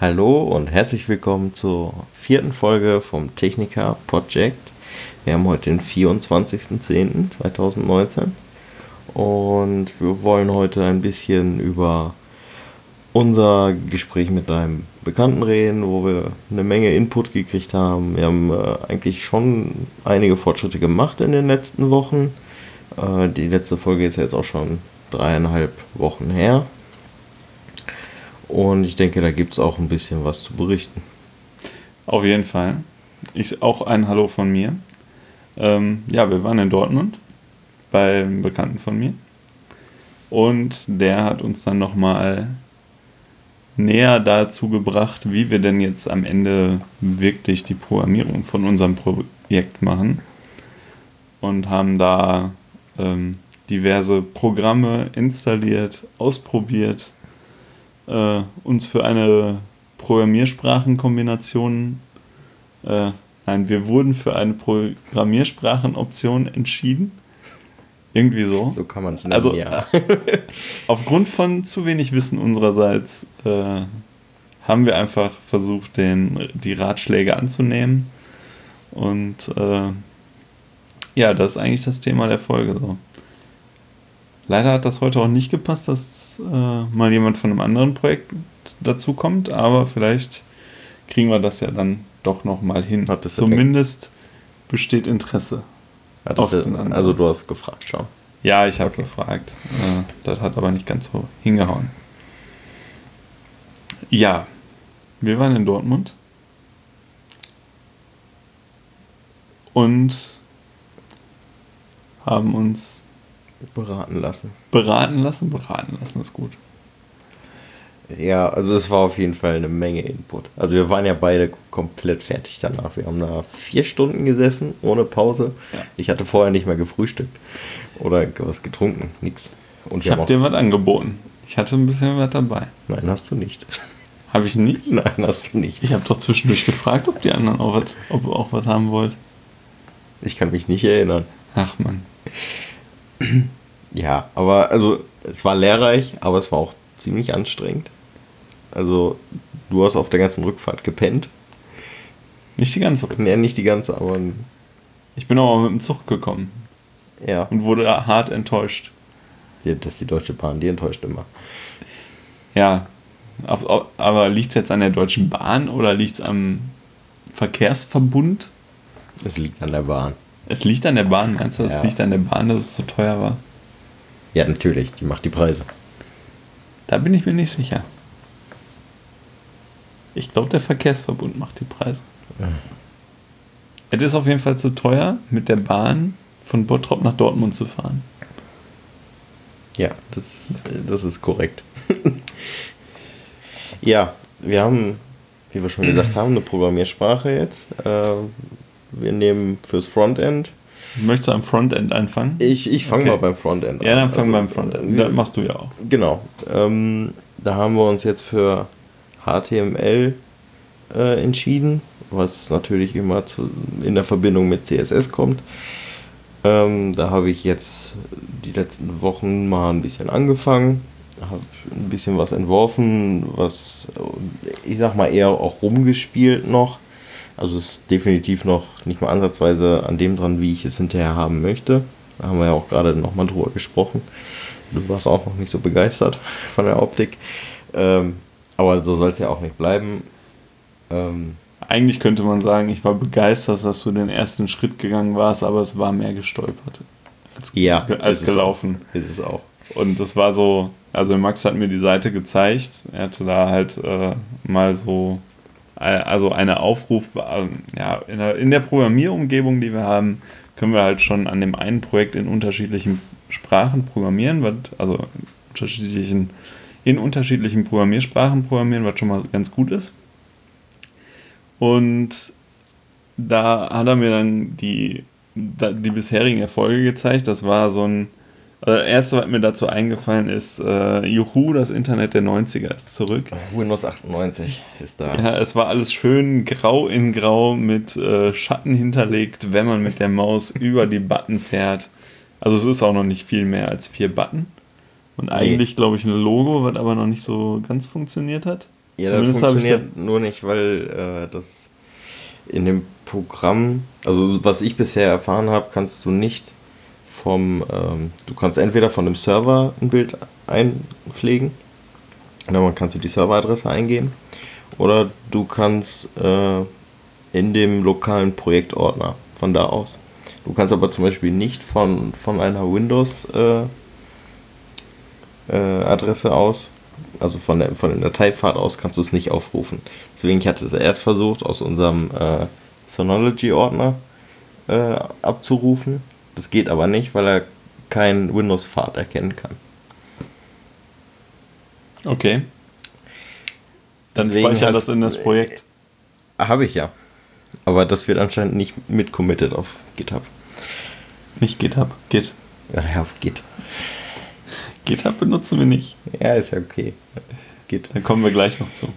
Hallo und herzlich willkommen zur vierten Folge vom Techniker Project. Wir haben heute den 24.10.2019 und wir wollen heute ein bisschen über unser Gespräch mit einem Bekannten reden, wo wir eine Menge Input gekriegt haben. Wir haben äh, eigentlich schon einige Fortschritte gemacht in den letzten Wochen. Äh, die letzte Folge ist jetzt auch schon dreieinhalb Wochen her. Und ich denke, da gibt es auch ein bisschen was zu berichten. Auf jeden Fall. Ich auch ein Hallo von mir. Ähm, ja, wir waren in Dortmund bei einem Bekannten von mir. Und der hat uns dann nochmal näher dazu gebracht, wie wir denn jetzt am Ende wirklich die Programmierung von unserem Projekt machen. Und haben da ähm, diverse Programme installiert, ausprobiert äh, uns für eine Programmiersprachenkombination, äh, nein, wir wurden für eine Programmiersprachenoption entschieden. Irgendwie so. So kann man es nennen, also, ja. aufgrund von zu wenig Wissen unsererseits äh, haben wir einfach versucht, den, die Ratschläge anzunehmen. Und äh, ja, das ist eigentlich das Thema der Folge so. Leider hat das heute auch nicht gepasst, dass äh, mal jemand von einem anderen Projekt dazu kommt, aber vielleicht kriegen wir das ja dann doch noch mal hin. Zumindest besteht Interesse. Ja, also du hast gefragt schon. Ja, ich habe okay. gefragt. Äh, das hat aber nicht ganz so hingehauen. Ja, wir waren in Dortmund und haben uns Beraten lassen. Beraten lassen? Beraten lassen ist gut. Ja, also es war auf jeden Fall eine Menge Input. Also wir waren ja beide komplett fertig danach. Wir haben da vier Stunden gesessen, ohne Pause. Ja. Ich hatte vorher nicht mehr gefrühstückt oder was getrunken, nix. Und ich habe dir was angeboten. Ich hatte ein bisschen was dabei. Nein, hast du nicht. Habe ich nicht? Nein, hast du nicht. Ich habe doch zwischendurch gefragt, ob die anderen auch was, ob auch was haben wollt. Ich kann mich nicht erinnern. Ach man. Ja, aber also es war lehrreich, aber es war auch ziemlich anstrengend. Also du hast auf der ganzen Rückfahrt gepennt. Nicht die ganze Rückfahrt? Nee, nicht die ganze, aber... Ich bin auch mal mit dem Zug gekommen. Ja. Und wurde hart enttäuscht. Ja, das ist die Deutsche Bahn, die enttäuscht immer. Ja, aber liegt es jetzt an der Deutschen Bahn oder liegt es am Verkehrsverbund? Es liegt an der Bahn. Es liegt an der Bahn, meinst du, es ja. liegt an der Bahn, dass es so teuer war? Ja, natürlich, die macht die Preise. Da bin ich mir nicht sicher. Ich glaube, der Verkehrsverbund macht die Preise. Ja. Es ist auf jeden Fall zu teuer, mit der Bahn von Bottrop nach Dortmund zu fahren. Ja, das, das ist korrekt. ja, wir haben, wie wir schon gesagt haben, eine Programmiersprache jetzt. Wir nehmen fürs Frontend. Möchtest du am Frontend anfangen? Ich, ich fange okay. mal beim Frontend an. Ja, dann fang also, beim Frontend. Das machst du ja auch. Genau. Ähm, da haben wir uns jetzt für HTML äh, entschieden, was natürlich immer zu, in der Verbindung mit CSS kommt. Ähm, da habe ich jetzt die letzten Wochen mal ein bisschen angefangen, habe ein bisschen was entworfen, was ich sag mal eher auch rumgespielt noch. Also es ist definitiv noch nicht mal ansatzweise an dem dran, wie ich es hinterher haben möchte. Da haben wir ja auch gerade nochmal drüber gesprochen. Du warst auch noch nicht so begeistert von der Optik. Ähm, aber so soll es ja auch nicht bleiben. Ähm, Eigentlich könnte man sagen, ich war begeistert, dass du den ersten Schritt gegangen warst, aber es war mehr gestolpert als, ja, als gelaufen. Ist es auch. Und das war so, also Max hat mir die Seite gezeigt. Er hatte da halt äh, mal so also eine Aufruf, ja, in der, in der Programmierumgebung, die wir haben, können wir halt schon an dem einen Projekt in unterschiedlichen Sprachen programmieren, was, also unterschiedlichen, in unterschiedlichen Programmiersprachen programmieren, was schon mal ganz gut ist. Und da hat er mir dann die, die bisherigen Erfolge gezeigt. Das war so ein das erste, was mir dazu eingefallen ist, äh, Juhu, das Internet der 90er ist zurück. Windows 98 ist da. Ja, es war alles schön grau in grau mit äh, Schatten hinterlegt, wenn man mit der Maus über die Button fährt. Also es ist auch noch nicht viel mehr als vier Button. Und eigentlich, nee. glaube ich, ein Logo, was aber noch nicht so ganz funktioniert hat. Ja, das funktioniert nur nicht, weil äh, das in dem Programm, also was ich bisher erfahren habe, kannst du nicht vom, ähm, du kannst entweder von dem Server ein Bild einpflegen, oder man kannst du die Serveradresse eingeben, oder du kannst äh, in dem lokalen Projektordner von da aus. Du kannst aber zum Beispiel nicht von, von einer Windows äh, äh, Adresse aus, also von der, von der Dateifahrt aus kannst du es nicht aufrufen. Deswegen ich hatte es erst versucht, aus unserem äh, Synology-Ordner äh, abzurufen. Das geht aber nicht, weil er kein Windows-Pfad erkennen kann. Okay. Dann Deswegen speichern das in das Projekt. Äh, Habe ich ja. Aber das wird anscheinend nicht mitcommitted auf GitHub. Nicht GitHub, Git. Ja, auf Git. GitHub benutzen wir nicht. Ja, ist ja okay. Git. Dann kommen wir gleich noch zu.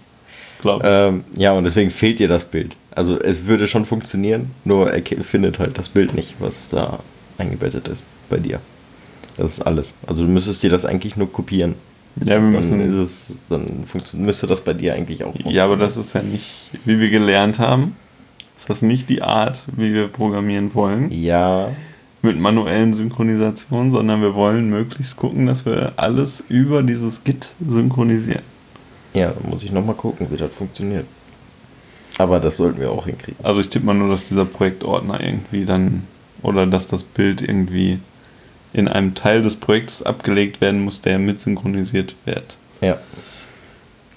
Glaube ich. Ähm, ja, und deswegen fehlt dir das Bild. Also es würde schon funktionieren, nur er findet halt das Bild nicht, was da eingebettet ist bei dir. Das ist alles. Also du müsstest dir das eigentlich nur kopieren. Ja, wir müssen. Dann, es, dann müsste das bei dir eigentlich auch funktionieren. Ja, aber das ist ja nicht, wie wir gelernt haben. Ist das nicht die Art, wie wir programmieren wollen? Ja. Mit manuellen Synchronisationen, sondern wir wollen möglichst gucken, dass wir alles über dieses Git synchronisieren. Ja, dann muss ich nochmal gucken, wie das funktioniert. Aber das sollten wir auch hinkriegen. Also ich tippe mal nur, dass dieser Projektordner irgendwie dann oder dass das Bild irgendwie in einem Teil des Projektes abgelegt werden muss, der mit synchronisiert wird. Ja.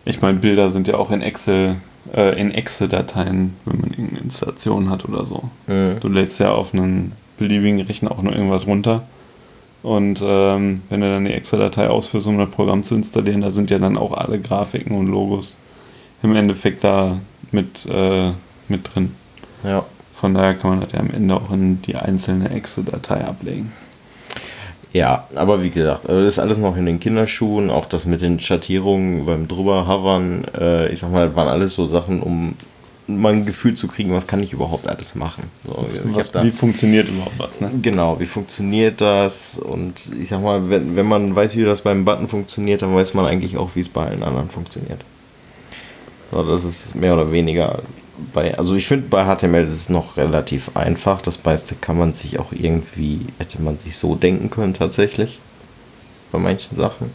Ich meine, Bilder sind ja auch in Excel, äh, in Excel-Dateien, wenn man irgendeine Installation hat oder so. Mhm. Du lädst ja auf einen beliebigen Rechner auch nur irgendwas runter. Und ähm, wenn du dann die Excel-Datei ausführst, um das Programm zu installieren, da sind ja dann auch alle Grafiken und Logos im Endeffekt da mit, äh, mit drin. Ja. Von daher kann man das ja am Ende auch in die einzelne Excel-Datei ablegen. Ja, aber wie gesagt, also das ist alles noch in den Kinderschuhen. Auch das mit den Schattierungen beim drüberhavern, äh, ich sag mal, waren alles so Sachen, um mal ein Gefühl zu kriegen, was kann ich überhaupt alles machen. So, was, da, wie funktioniert überhaupt was, ne? Genau, wie funktioniert das? Und ich sag mal, wenn, wenn man weiß, wie das beim Button funktioniert, dann weiß man eigentlich auch, wie es bei allen anderen funktioniert. So, das ist mehr oder weniger bei, also ich finde bei HTML ist es noch relativ einfach. Das meiste kann man sich auch irgendwie, hätte man sich so denken können tatsächlich. Bei manchen Sachen.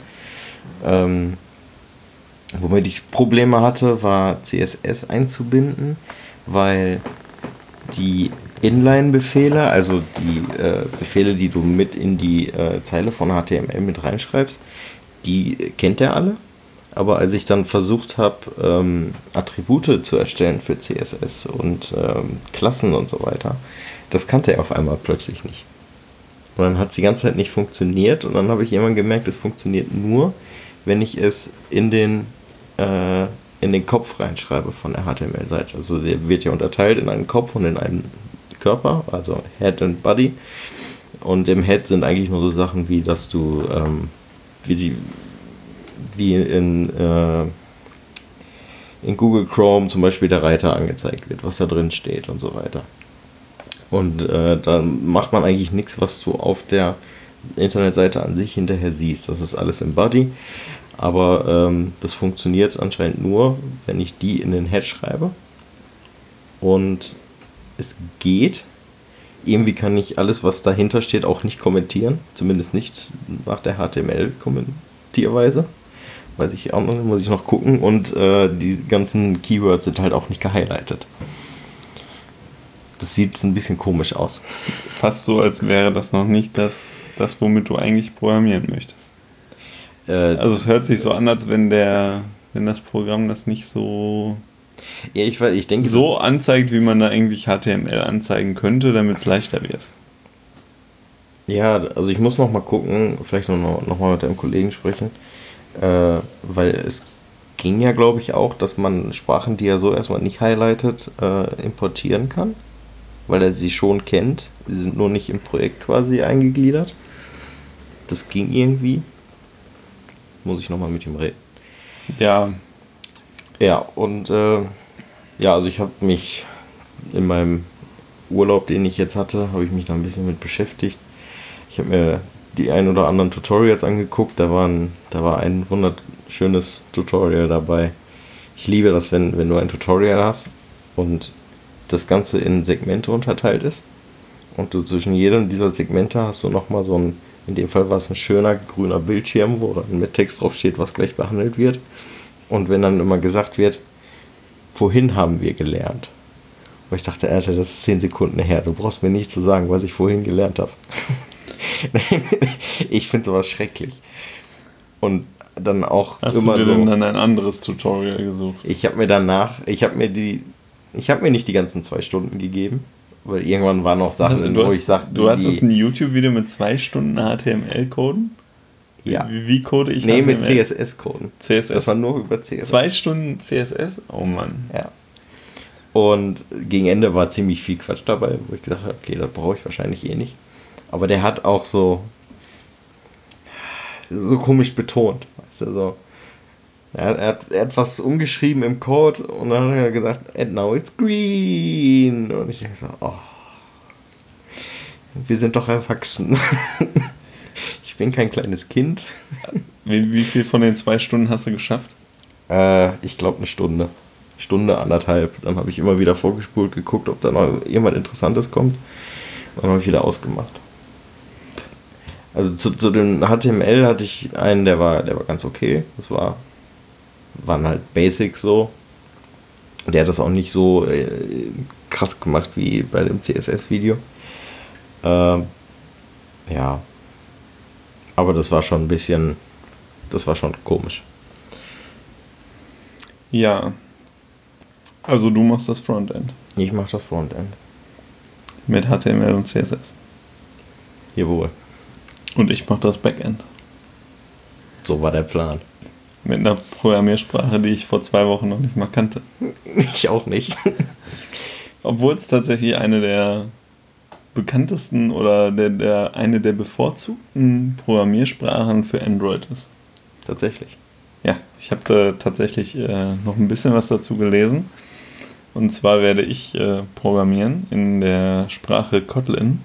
Ähm, womit ich Probleme hatte, war CSS einzubinden, weil die Inline-Befehle, also die äh, Befehle, die du mit in die äh, Zeile von HTML mit reinschreibst, die kennt er alle. Aber als ich dann versucht habe, ähm, Attribute zu erstellen für CSS und ähm, Klassen und so weiter, das kannte er auf einmal plötzlich nicht. Und dann hat es die ganze Zeit nicht funktioniert und dann habe ich irgendwann gemerkt, es funktioniert nur, wenn ich es in den, äh, in den Kopf reinschreibe von der HTML-Seite. Also der wird ja unterteilt in einen Kopf und in einen Körper, also Head und Body. Und im Head sind eigentlich nur so Sachen wie, dass du ähm, wie die wie in, äh, in Google Chrome zum Beispiel der Reiter angezeigt wird, was da drin steht und so weiter. Und äh, dann macht man eigentlich nichts, was du auf der Internetseite an sich hinterher siehst. Das ist alles im Body. Aber ähm, das funktioniert anscheinend nur, wenn ich die in den Head schreibe. Und es geht. Irgendwie kann ich alles, was dahinter steht, auch nicht kommentieren. Zumindest nicht nach der HTML-Kommentierweise. Weiß ich auch noch, muss ich noch gucken. Und äh, die ganzen Keywords sind halt auch nicht gehighlightet. Das sieht ein bisschen komisch aus. Fast so, als wäre das noch nicht das, das womit du eigentlich programmieren möchtest. Äh, also es hört sich so an, als wenn der, wenn das Programm das nicht so ja, ich, ich denke, so anzeigt, wie man da eigentlich HTML anzeigen könnte, damit es leichter wird. Ja, also ich muss noch mal gucken, vielleicht noch, noch mal mit einem Kollegen sprechen, äh, weil es ging ja, glaube ich, auch, dass man Sprachen, die er so erstmal nicht highlightet, äh, importieren kann, weil er sie schon kennt. Sie sind nur nicht im Projekt quasi eingegliedert. Das ging irgendwie. Muss ich nochmal mit ihm reden. Ja. Ja, und äh, ja, also ich habe mich in meinem Urlaub, den ich jetzt hatte, habe ich mich da ein bisschen mit beschäftigt. Ich habe mir die ein oder anderen Tutorials angeguckt. Da, waren, da war ein wunderschönes Tutorial dabei. Ich liebe das, wenn, wenn du ein Tutorial hast und das Ganze in Segmente unterteilt ist. Und du zwischen jedem dieser Segmente hast du nochmal so ein, in dem Fall war es ein schöner grüner Bildschirm, wo dann mit Text drauf steht, was gleich behandelt wird. Und wenn dann immer gesagt wird, vorhin haben wir gelernt. Und ich dachte, Alter, das ist 10 Sekunden her. Du brauchst mir nicht zu sagen, was ich vorhin gelernt habe. ich finde sowas schrecklich. Und dann auch Hast immer du dir so, denn dann ein anderes Tutorial gesucht? Ich habe mir danach, ich habe mir die, ich habe mir nicht die ganzen zwei Stunden gegeben, weil irgendwann waren noch Sachen, also, wo hast, ich sagte, du hattest ein YouTube-Video mit zwei Stunden HTML-Coden? Ja. Wie, wie code ich Nee, HTML? mit CSS-Coden. CSS. Das war nur über CSS. Zwei Stunden CSS? Oh Mann. Ja. Und gegen Ende war ziemlich viel Quatsch dabei, wo ich gedacht habe, okay, das brauche ich wahrscheinlich eh nicht. Aber der hat auch so so komisch betont. Weißt du, so. Er, er, hat, er hat was umgeschrieben im Code und dann hat er gesagt, and now it's green. Und ich denke so, oh, wir sind doch erwachsen. ich bin kein kleines Kind. Wie, wie viel von den zwei Stunden hast du geschafft? Äh, ich glaube eine Stunde. Stunde, anderthalb. Dann habe ich immer wieder vorgespult, geguckt, ob da noch irgendwas Interessantes kommt. Und dann habe ich wieder ausgemacht. Also zu, zu dem HTML hatte ich einen, der war, der war ganz okay. Das war, waren halt Basics so. Der hat das auch nicht so äh, krass gemacht wie bei dem CSS-Video. Ähm, ja. Aber das war schon ein bisschen, das war schon komisch. Ja. Also du machst das Frontend. Ich mach das Frontend. Mit HTML und CSS. Jawohl. Und ich mache das Backend. So war der Plan. Mit einer Programmiersprache, die ich vor zwei Wochen noch nicht mal kannte. Ich auch nicht. Obwohl es tatsächlich eine der bekanntesten oder der, der, eine der bevorzugten Programmiersprachen für Android ist. Tatsächlich. Ja, ich habe da tatsächlich äh, noch ein bisschen was dazu gelesen. Und zwar werde ich äh, programmieren in der Sprache Kotlin.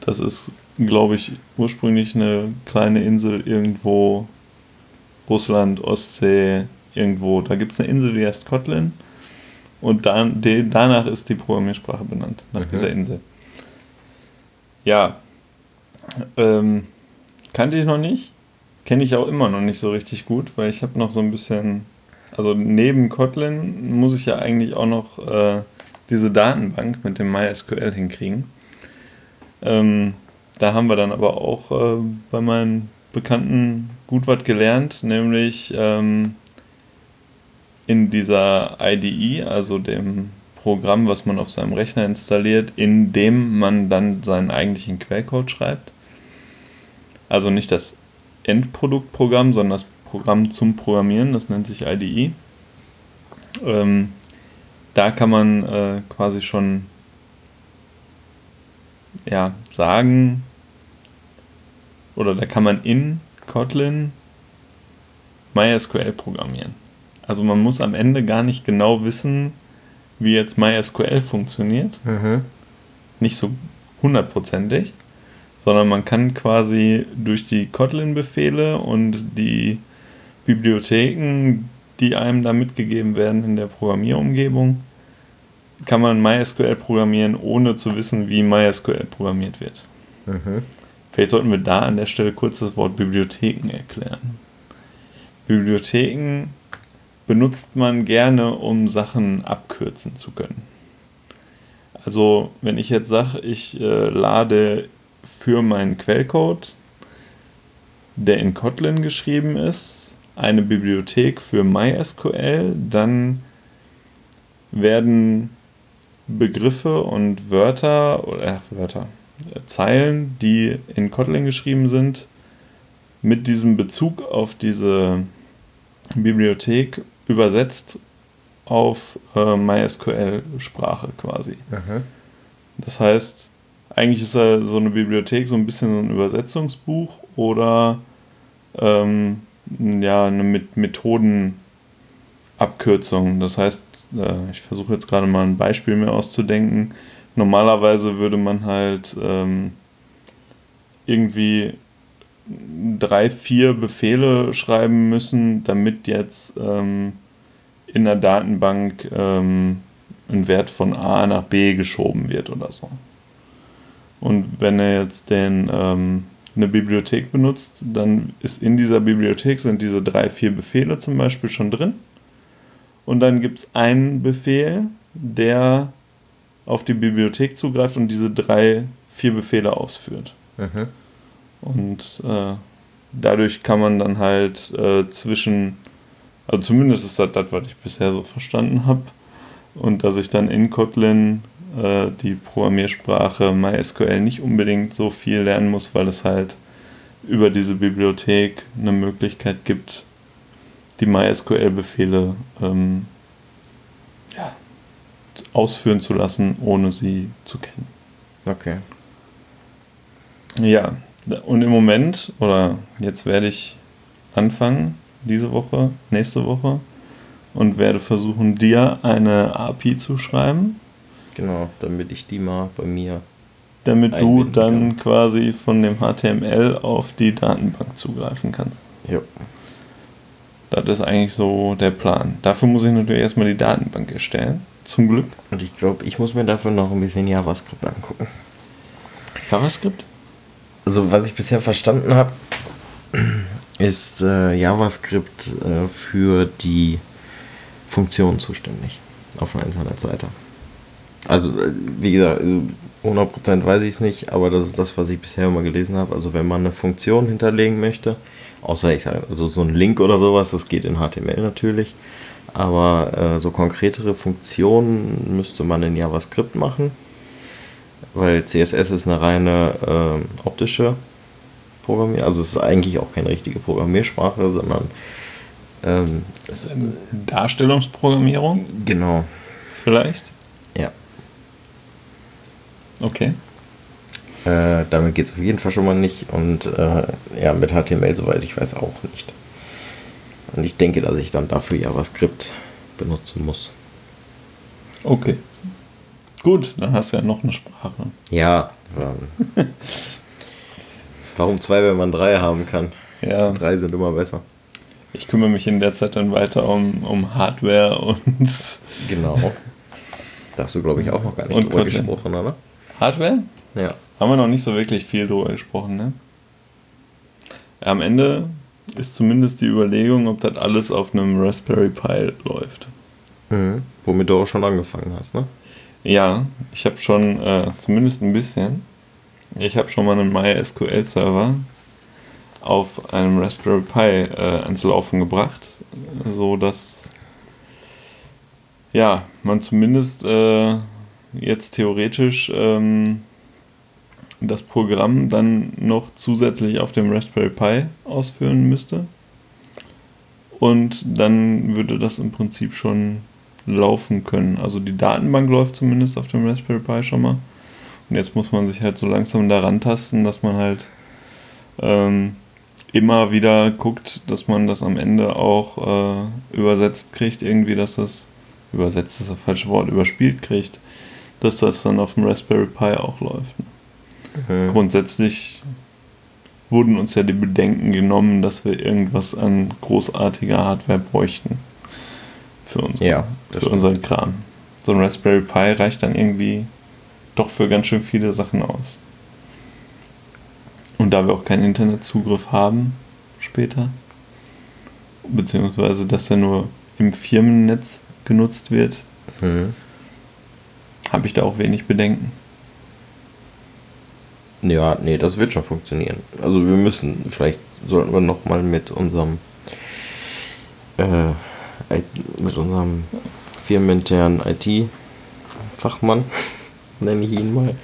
Das ist glaube ich, ursprünglich eine kleine Insel irgendwo, Russland, Ostsee, irgendwo. Da gibt es eine Insel, die heißt Kotlin. Und dann, die, danach ist die Programmiersprache benannt, nach okay. dieser Insel. Ja, ähm, kannte ich noch nicht. Kenne ich auch immer noch nicht so richtig gut, weil ich habe noch so ein bisschen, also neben Kotlin muss ich ja eigentlich auch noch äh, diese Datenbank mit dem MySQL hinkriegen. Ähm, da haben wir dann aber auch äh, bei meinen Bekannten gut was gelernt, nämlich ähm, in dieser IDE, also dem Programm, was man auf seinem Rechner installiert, in dem man dann seinen eigentlichen Quellcode schreibt. Also nicht das Endproduktprogramm, sondern das Programm zum Programmieren, das nennt sich IDE. Ähm, da kann man äh, quasi schon ja, sagen, oder da kann man in Kotlin MySQL programmieren. Also man muss am Ende gar nicht genau wissen, wie jetzt MySQL funktioniert. Mhm. Nicht so hundertprozentig, sondern man kann quasi durch die Kotlin-Befehle und die Bibliotheken, die einem da mitgegeben werden in der Programmierumgebung, kann man MySQL programmieren, ohne zu wissen, wie MySQL programmiert wird. Mhm. Vielleicht sollten wir da an der Stelle kurz das Wort Bibliotheken erklären. Bibliotheken benutzt man gerne, um Sachen abkürzen zu können. Also wenn ich jetzt sage, ich äh, lade für meinen Quellcode, der in Kotlin geschrieben ist, eine Bibliothek für MySQL, dann werden Begriffe und Wörter oder äh, Wörter, Zeilen, die in Kotlin geschrieben sind, mit diesem Bezug auf diese Bibliothek übersetzt auf äh, MySQL-Sprache quasi. Aha. Das heißt, eigentlich ist ja so eine Bibliothek so ein bisschen so ein Übersetzungsbuch oder ähm, ja, eine mit Methodenabkürzung. Das heißt, äh, ich versuche jetzt gerade mal ein Beispiel mir auszudenken normalerweise würde man halt ähm, irgendwie drei, vier Befehle schreiben müssen, damit jetzt ähm, in der Datenbank ähm, ein Wert von A nach B geschoben wird oder so. Und wenn er jetzt den, ähm, eine Bibliothek benutzt, dann ist in dieser Bibliothek sind diese drei, vier Befehle zum Beispiel schon drin. Und dann gibt es einen Befehl, der auf die Bibliothek zugreift und diese drei, vier Befehle ausführt. Mhm. Und äh, dadurch kann man dann halt äh, zwischen, also zumindest ist das das, was ich bisher so verstanden habe, und dass ich dann in Kotlin äh, die Programmiersprache MySQL nicht unbedingt so viel lernen muss, weil es halt über diese Bibliothek eine Möglichkeit gibt, die MySQL-Befehle ähm, ja, ausführen zu lassen, ohne sie zu kennen. Okay. Ja, und im Moment, oder jetzt werde ich anfangen, diese Woche, nächste Woche, und werde versuchen, dir eine API zu schreiben. Genau, damit ich die mal bei mir. Damit du dann kann. quasi von dem HTML auf die Datenbank zugreifen kannst. Ja. Das ist eigentlich so der Plan. Dafür muss ich natürlich erstmal die Datenbank erstellen. Zum Glück. Und ich glaube, ich muss mir dafür noch ein bisschen JavaScript angucken. JavaScript? Also, was ich bisher verstanden habe, ist äh, JavaScript äh, für die Funktionen zuständig auf einer Internetseite. Also, äh, wie gesagt, also 100% weiß ich es nicht, aber das ist das, was ich bisher immer gelesen habe. Also, wenn man eine Funktion hinterlegen möchte, außer ich sage, also so ein Link oder sowas, das geht in HTML natürlich, aber äh, so konkretere Funktionen müsste man in JavaScript machen, weil CSS ist eine reine äh, optische Programmier, also es ist eigentlich auch keine richtige Programmiersprache, sondern ähm, Das ist eine Darstellungsprogrammierung genau, vielleicht? ja. Okay. Äh, damit geht es auf jeden Fall schon mal nicht und äh, ja, mit HTML, soweit ich weiß, auch nicht. Und ich denke, dass ich dann dafür JavaScript benutzen muss. Okay. Gut, dann hast du ja noch eine Sprache. Ja, ähm, warum zwei, wenn man drei haben kann? Ja, Drei sind immer besser. ich kümmere mich in der Zeit dann weiter um, um Hardware und Genau. Da hast du, glaube ich, auch noch gar nicht drüber gesprochen, oder? Hardware? Ja. Haben wir noch nicht so wirklich viel drüber gesprochen, ne? Am Ende ist zumindest die Überlegung, ob das alles auf einem Raspberry Pi läuft. Mhm. Womit du auch schon angefangen hast, ne? Ja, ich habe schon äh, zumindest ein bisschen. Ich habe schon mal einen MySQL-Server auf einem Raspberry Pi äh, ans Laufen gebracht, so dass ja man zumindest äh, jetzt theoretisch ähm, das Programm dann noch zusätzlich auf dem Raspberry Pi ausführen müsste. Und dann würde das im Prinzip schon laufen können. Also die Datenbank läuft zumindest auf dem Raspberry Pi schon mal. Und jetzt muss man sich halt so langsam daran tasten, dass man halt ähm, immer wieder guckt, dass man das am Ende auch äh, übersetzt kriegt, irgendwie, dass das, übersetzt ist das falsche Wort, überspielt kriegt, dass das dann auf dem Raspberry Pi auch läuft. Mhm. Grundsätzlich wurden uns ja die Bedenken genommen, dass wir irgendwas an großartiger Hardware bräuchten. Für, unsere, Ja, für stimmt. unseren Kram. So ein Raspberry Pi reicht dann irgendwie doch für ganz schön viele Sachen aus. Und da wir auch keinen Internetzugriff haben später, beziehungsweise dass er nur im Firmennetz genutzt wird, Mhm. habe ich da auch wenig Bedenken. Ja, nee, das wird schon funktionieren. Also wir müssen, vielleicht sollten wir noch mal mit unserem äh, mit unserem firmeninternen IT-Fachmann, nenne ich ihn mal,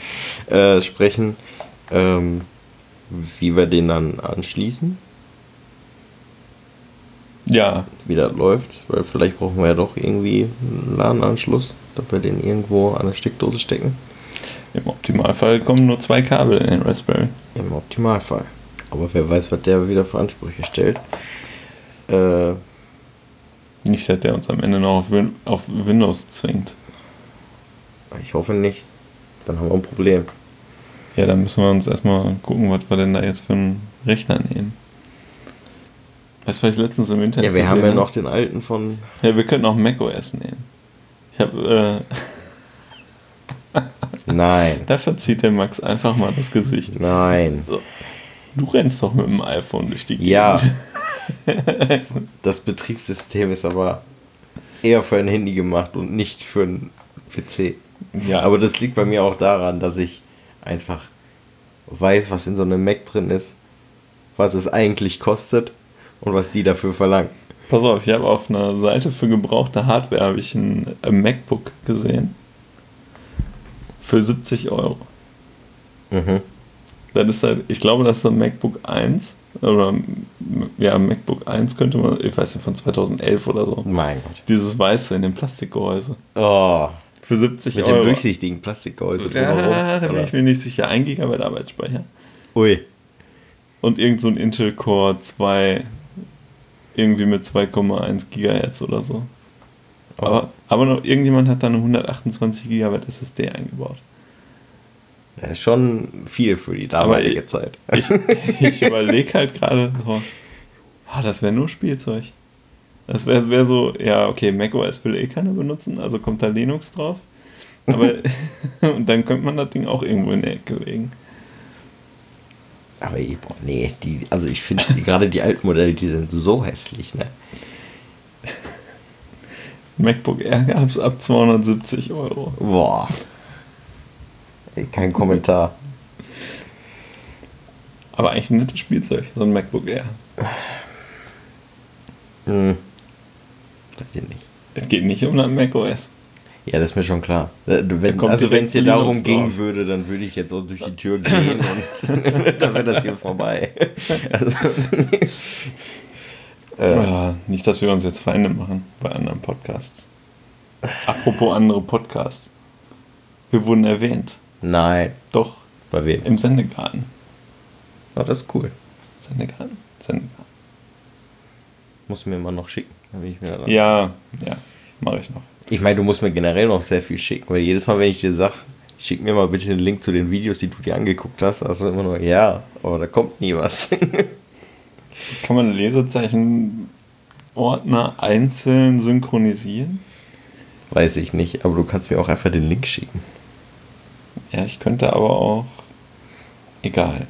äh, sprechen, ähm, wie wir den dann anschließen, Ja, wie das läuft, weil vielleicht brauchen wir ja doch irgendwie einen LAN-Anschluss, dass wir den irgendwo an eine Steckdose stecken. Im Optimalfall kommen nur zwei Kabel in den Raspberry. Im Optimalfall. Aber wer weiß, was der wieder für Ansprüche stellt. Äh, Nicht, dass der uns am Ende noch auf, Win auf Windows zwingt. ich hoffe nicht. Dann haben wir ein Problem. Ja, dann müssen wir uns erstmal gucken, was wir denn da jetzt für einen Rechner nehmen. Weißt du, was ich letztens im Internet Ja, wir haben ja noch den alten von. Ja, wir könnten auch macOS nehmen. Ich habe, äh, Nein. da verzieht der Max einfach mal das Gesicht. Nein. Du rennst doch mit dem iPhone durch die Gegend. Ja. Das Betriebssystem ist aber eher für ein Handy gemacht und nicht für ein PC. Ja, Aber das liegt bei mir auch daran, dass ich einfach weiß, was in so einem Mac drin ist, was es eigentlich kostet und was die dafür verlangen. pass auf, ich habe auf einer Seite für gebrauchte Hardware habe ich ein MacBook gesehen. Für 70 Euro. Mhm. Das ist halt, ich glaube, das ist ein MacBook 1. Oder ja, MacBook 1 könnte man, ich weiß nicht, von 2011 oder so. Mein Gott. Dieses weiße in dem Plastikgehäuse. Oh, Für 70 mit Euro. dem durchsichtigen Plastikgehäuse Ja, da bin ich mir nicht sicher. 1 GB Arbeitsspeicher. Ui. Und irgend so ein Intel Core 2 irgendwie mit 2,1 GHz oder so. Aber, aber noch irgendjemand hat da eine 128 GB SSD eingebaut. Das ist schon viel für die damalige ich- Zeit. Ich, ich überlege halt gerade so, ah, das wäre nur Spielzeug. Das wäre wär so, ja, okay, macOS will eh keiner benutzen, also kommt da Linux drauf. Aber und dann könnte man das Ding auch irgendwo in der Ecke legen. Aber eh, boah, nee, die, also ich finde gerade die alten Modelle, die sind so hässlich, ne? MacBook Air gab es ab 270 Euro. Boah. Ey, kein Kommentar. Aber eigentlich ein nettes Spielzeug, so ein MacBook Air. Hm. Weiß ich nicht. Es geht nicht um ein macOS. Ja, das ist mir schon klar. Äh, Wenn, also wenn es dir darum drauf. würde, dann würde ich jetzt auch durch die Tür gehen und dann wäre das hier vorbei. Also, äh, Ja, nicht, dass wir uns jetzt Feinde machen bei anderen Podcasts. Apropos andere Podcasts. Wir wurden erwähnt. nein, Doch, bei wem? im Sendegarten. Oh, das ist cool. Sendegarten? Sendegarten. Muss mir mal noch schicken. Dann bin ich mir da- Ja, ja, mache ich noch. Ich meine, du musst mir generell noch sehr viel schicken, weil jedes Mal, wenn ich dir sag, schick mir mal bitte den Link zu den Videos, die du dir angeguckt hast, also immer nur, ja, aber da kommt nie was. Kann man Lesezeichen-Ordner einzeln synchronisieren? Weiß ich nicht, aber du kannst mir auch einfach den Link schicken. Ja, ich könnte aber auch. Egal.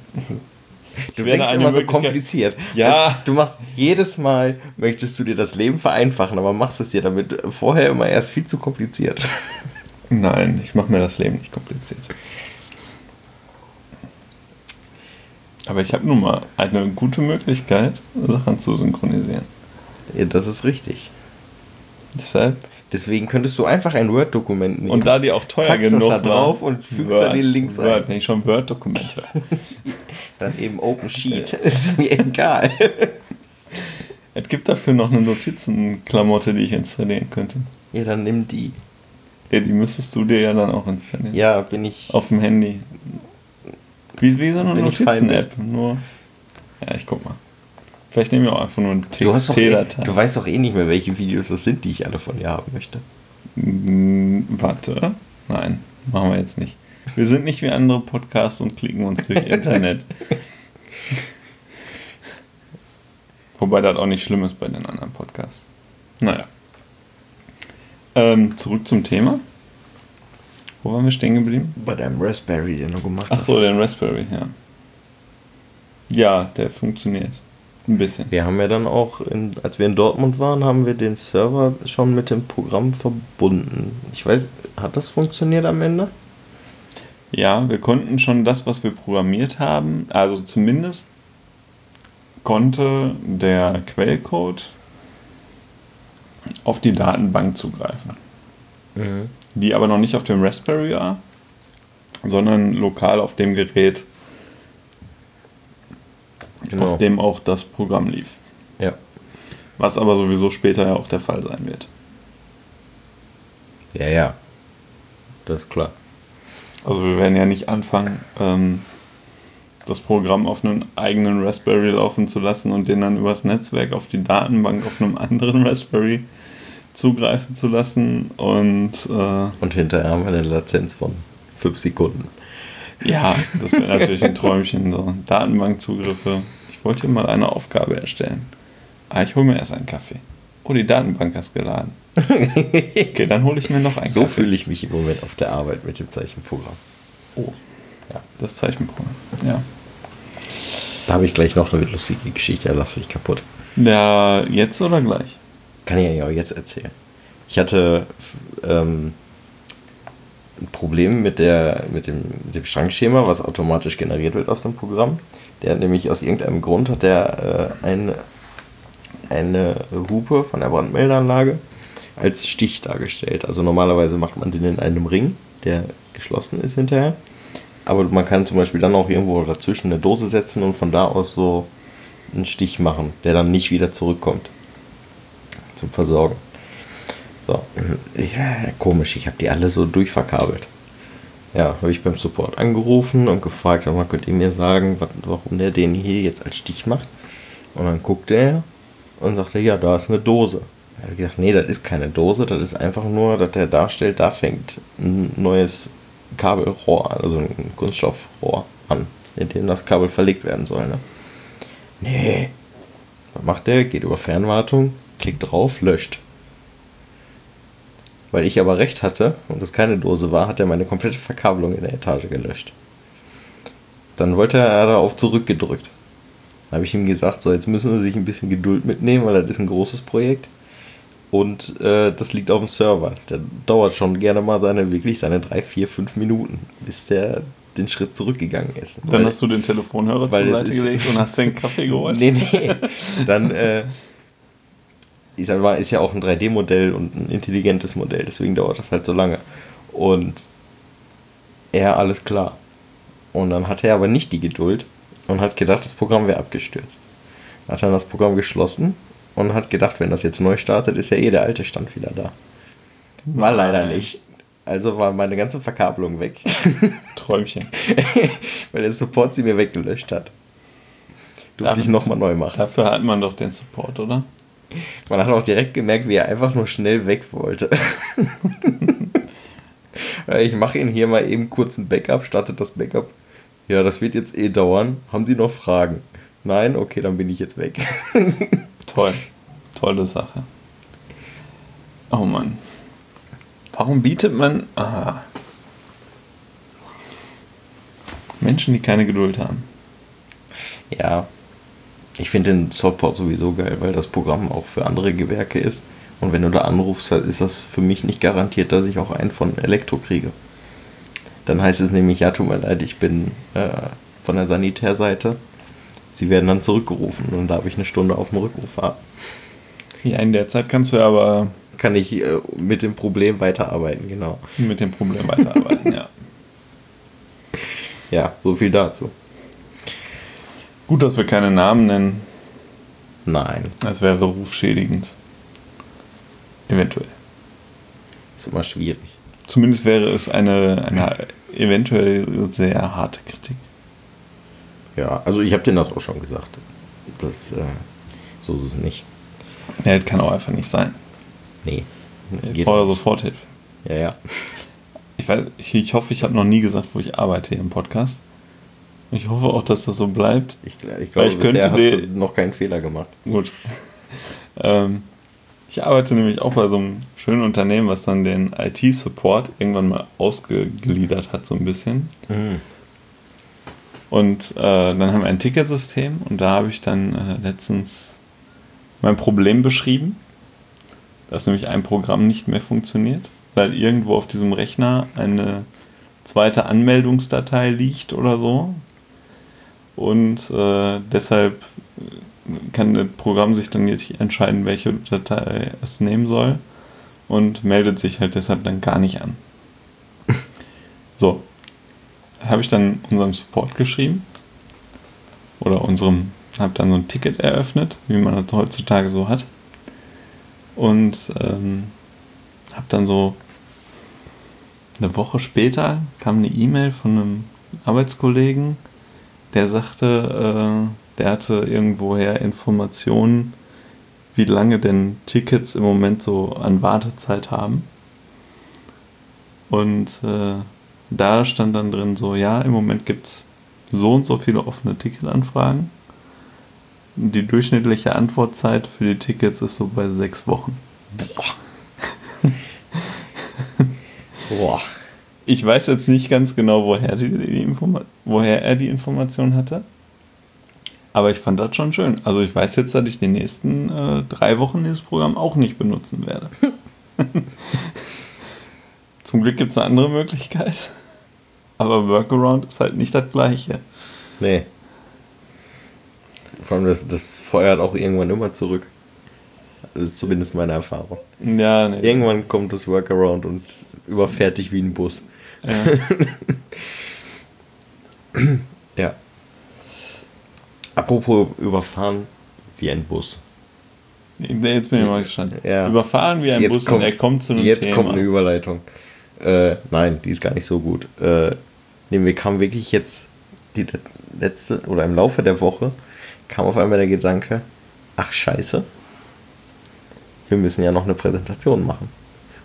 Du denkst immer so kompliziert. Ja. Du machst jedes Mal möchtest du dir das Leben vereinfachen, aber machst es dir damit vorher immer erst viel zu kompliziert. Nein, ich mache mir das Leben nicht kompliziert. Aber ich habe nun mal eine gute Möglichkeit, Sachen zu synchronisieren. Ja, das ist richtig. Deshalb. Deswegen könntest du einfach ein Word-Dokument nehmen. Und da die auch teuer Packst das genug da drauf und fügst da die Links Word, ein. Wenn ich schon Word-Dokumente habe. dann eben Open Sheet. ist mir egal. es gibt dafür noch eine Notizenklamotte, die ich installieren könnte. Ja, dann nimm die. Ja, die müsstest du dir ja dann auch installieren. Ja, bin ich. Auf dem Handy. Wie, wie so eine ich Notizen-App. Nur. Ja, ich guck mal. Vielleicht nehmen wir auch einfach nur eine Du, hast doch eh, TXT-Datei. du weißt doch eh nicht mehr, welche Videos das sind, die ich alle von dir haben möchte. Mm, Warte. Nein, machen wir jetzt nicht. Wir sind nicht wie andere Podcasts und klicken uns durch Internet. Wobei das auch nicht schlimm ist bei den anderen Podcasts. Naja. Ähm, zurück zum Thema. Wo waren wir stehen geblieben? Bei deinem Raspberry, den du gemacht Ach so, den Raspberry, ja. Ja, der funktioniert. Ein bisschen. Wir haben ja dann auch, in, als wir in Dortmund waren, haben wir den Server schon mit dem Programm verbunden. Ich weiß, hat das funktioniert am Ende? Ja, wir konnten schon das, was wir programmiert haben, also zumindest konnte der Quellcode auf die Datenbank zugreifen, die aber noch nicht auf dem Raspberry war, sondern lokal auf dem Gerät, Genau. auf dem auch das Programm lief. Ja. Was aber sowieso später ja auch der Fall sein wird. Ja, ja. Das ist klar. Also wir werden ja nicht anfangen, ähm, das Programm auf einem eigenen Raspberry laufen zu lassen und den dann übers Netzwerk auf die Datenbank auf einem anderen Raspberry zugreifen zu lassen. Und äh, Und hinterher haben wir eine Latenz von 5 Sekunden. ja, das wäre natürlich ein Träumchen. So. Datenbankzugriffe. Ich wollte hier mal eine Aufgabe erstellen. Ah, ich hole mir erst einen Kaffee. Oh, die Datenbank hast geladen. Okay, dann hole ich mir noch einen So Kaffee. fühle ich mich im Moment auf der Arbeit mit dem Zeichenprogramm. Oh, ja, das Zeichenprogramm. Ja. Da habe ich gleich noch eine lustige Geschichte, da lasse ich kaputt. Ja, jetzt oder gleich? Kann ich ja auch jetzt erzählen. Ich hatte ähm, ein Problem mit, der, mit, dem, mit dem Schrankschema, was automatisch generiert wird aus dem Programm. Der hat nämlich aus irgendeinem Grund hat der äh, eine, eine Hupe von der Brandmeldeanlage als Stich dargestellt. Also normalerweise macht man den in einem Ring, der geschlossen ist hinterher. Aber man kann zum Beispiel dann auch irgendwo dazwischen eine Dose setzen und von da aus so einen Stich machen, der dann nicht wieder zurückkommt zum Versorgen. So, äh, komisch, ich habe die alle so durchverkabelt. Ja, habe ich beim Support angerufen und gefragt, mal, könnt ihr mir sagen, warum der den hier jetzt als Stich macht? Und dann guckte er und sagte, ja, da ist eine Dose. Da habe ich gesagt, nee, das ist keine Dose, das ist einfach nur, dass der darstellt, da fängt ein neues Kabelrohr an, also ein Kunststoffrohr an, in dem das Kabel verlegt werden soll. Ne? Nee. Was macht der? Geht über Fernwartung, klickt drauf, löscht. Weil ich aber recht hatte und es keine Dose war, hat er meine komplette Verkabelung in der Etage gelöscht. Dann wollte er darauf zurückgedrückt. Dann habe ich ihm gesagt, so jetzt müssen Sie sich ein bisschen Geduld mitnehmen, weil das ist ein großes Projekt. Und äh, das liegt auf dem Server. Der dauert schon gerne mal seine, wirklich seine drei, vier, fünf Minuten, bis der den Schritt zurückgegangen ist. Dann Weil- hast du den Telefonhörer zur Seite gelegt und hast den Kaffee geholt. Nee, nee. Dann äh, ist, ja auch ein 3D-Modell und ein intelligentes Modell, deswegen dauert das halt so lange. Und er, alles klar. Und dann hatte er aber nicht die Geduld und hat gedacht, das Programm wäre abgestürzt. Hat dann das Programm geschlossen und hat gedacht, wenn das jetzt neu startet, ist ja eh der alte Stand wieder da. War leider nicht. Also war meine ganze Verkabelung weg, Träumchen. weil der Support sie mir weggelöscht hat. Durfte Darf- ich nochmal neu machen. Dafür hat man doch den Support, oder? Man hat auch direkt gemerkt, wie er einfach nur schnell weg wollte. Ich mache ihn hier mal eben kurz ein Backup, startet das Backup. Ja, das wird jetzt eh dauern. Haben Sie noch Fragen? Nein? Okay, dann bin ich jetzt weg. Toll. Tolle Sache. Oh Mann. Warum bietet man. Ah. Menschen, die keine Geduld haben. Ja, ich finde den Support sowieso geil, weil das Programm auch für andere Gewerke ist. Und wenn du da anrufst, ist das für mich nicht garantiert, dass ich auch einen von Elektro kriege. Dann heißt es nämlich, ja, tut mir leid, ich bin äh, von der Sanitärseite. Sie werden dann zurückgerufen und da habe ich eine Stunde auf dem Rückruf warten. Ja, in der Zeit kannst du ja aber Kann ich äh, mit dem Problem weiterarbeiten, genau. mit dem Problem weiterarbeiten, ja. Ja, so viel dazu. Gut, dass wir keine Namen nennen. Nein, Das wäre rufschädigend. Eventuell. ist immer schwierig. Zumindest wäre es eine, eine eventuell sehr harte Kritik. Ja, also ich habe denen das auch schon gesagt. Das, äh, so ist es nicht. Ja, das kann auch einfach nicht sein. Nee. Ich brauche. Soforthilfe. Ja, ja. Ich, weiß, ich, ich hoffe, ich habe noch nie gesagt, wo ich arbeite hier im Podcast. Ich hoffe auch, dass das so bleibt. Ich, ich glaube, ich könnte hast du noch keinen Fehler gemacht. Gut. ähm, ich arbeite nämlich auch bei so einem schönen Unternehmen, was dann den IT-Support irgendwann mal ausgegliedert hat, so ein bisschen. Und äh, dann haben wir ein Ticketsystem und da habe ich dann äh, letztens mein Problem beschrieben, dass nämlich ein Programm nicht mehr funktioniert, weil irgendwo auf diesem Rechner eine zweite Anmeldungsdatei liegt oder so. Und äh, deshalb kann das Programm sich dann jetzt entscheiden, welche Datei es nehmen soll und meldet sich halt deshalb dann gar nicht an. So, habe ich dann unserem Support geschrieben? Oder unserem, habe dann so ein Ticket eröffnet, wie man das heutzutage so hat. Und ähm, habe dann so eine Woche später kam eine E-Mail von einem Arbeitskollegen, der sagte, äh, der hatte irgendwoher Informationen, wie lange denn Tickets im Moment so an Wartezeit haben. Und äh, da stand dann drin so, ja, im Moment gibt es so und so viele offene Ticketanfragen. Die durchschnittliche Antwortzeit für die Tickets ist so bei sechs Wochen. Boah. Boah. Ich weiß jetzt nicht ganz genau, woher, die, die Informa woher er die Information hatte. Aber ich fand das schon schön. Also ich weiß jetzt, dass ich die nächsten äh, drei Wochen dieses Programm auch nicht benutzen werde. Zum Glück gibt es eine andere Möglichkeit. Aber Workaround ist halt nicht das gleiche. Nee. Vor allem, das, das feuert auch irgendwann immer zurück. Das ist zumindest meine Erfahrung. Ja, nee. Irgendwann kommt das Workaround und überfährt dich wie ein Bus. Ja. Ja. Apropos überfahren wie ein Bus. Jetzt bin ich mal gespannt. Ja. Überfahren wie ein Jetzt Bus kommt- und er kommt zu einem Jetzt Thema. kommt eine Überleitung. Äh, nein, die ist gar nicht so gut. Äh, nee, mir kam wirklich jetzt die le- letzte oder im Laufe der Woche kam auf einmal der Gedanke, ach scheiße, wir müssen ja noch eine Präsentation machen.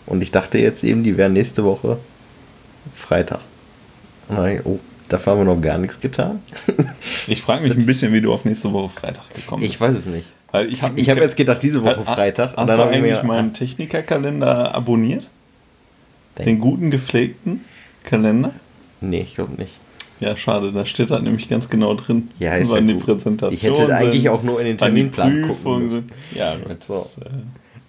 Und ich dachte jetzt eben, die wäre nächste Woche Freitag. Oh, dafür haben wir noch gar nichts getan. Ich frage mich ein bisschen, wie du auf nächste Woche Freitag gekommen bist. Ich weiß es nicht. Weil ich habe Ich habe jetzt gedacht, diese Woche Freitag. Hast du hab ich eigentlich meinen Technikerkalender abonniert? Denk- Den guten gepflegten Kalender? Nee, ich glaube nicht. Ja, schade, da steht da nämlich ganz genau drin, Ja, ist wann ja die gut. Präsentationen Ich hätte eigentlich auch nur in den Terminplan gucken müssen. Ja, hättest, So. äh,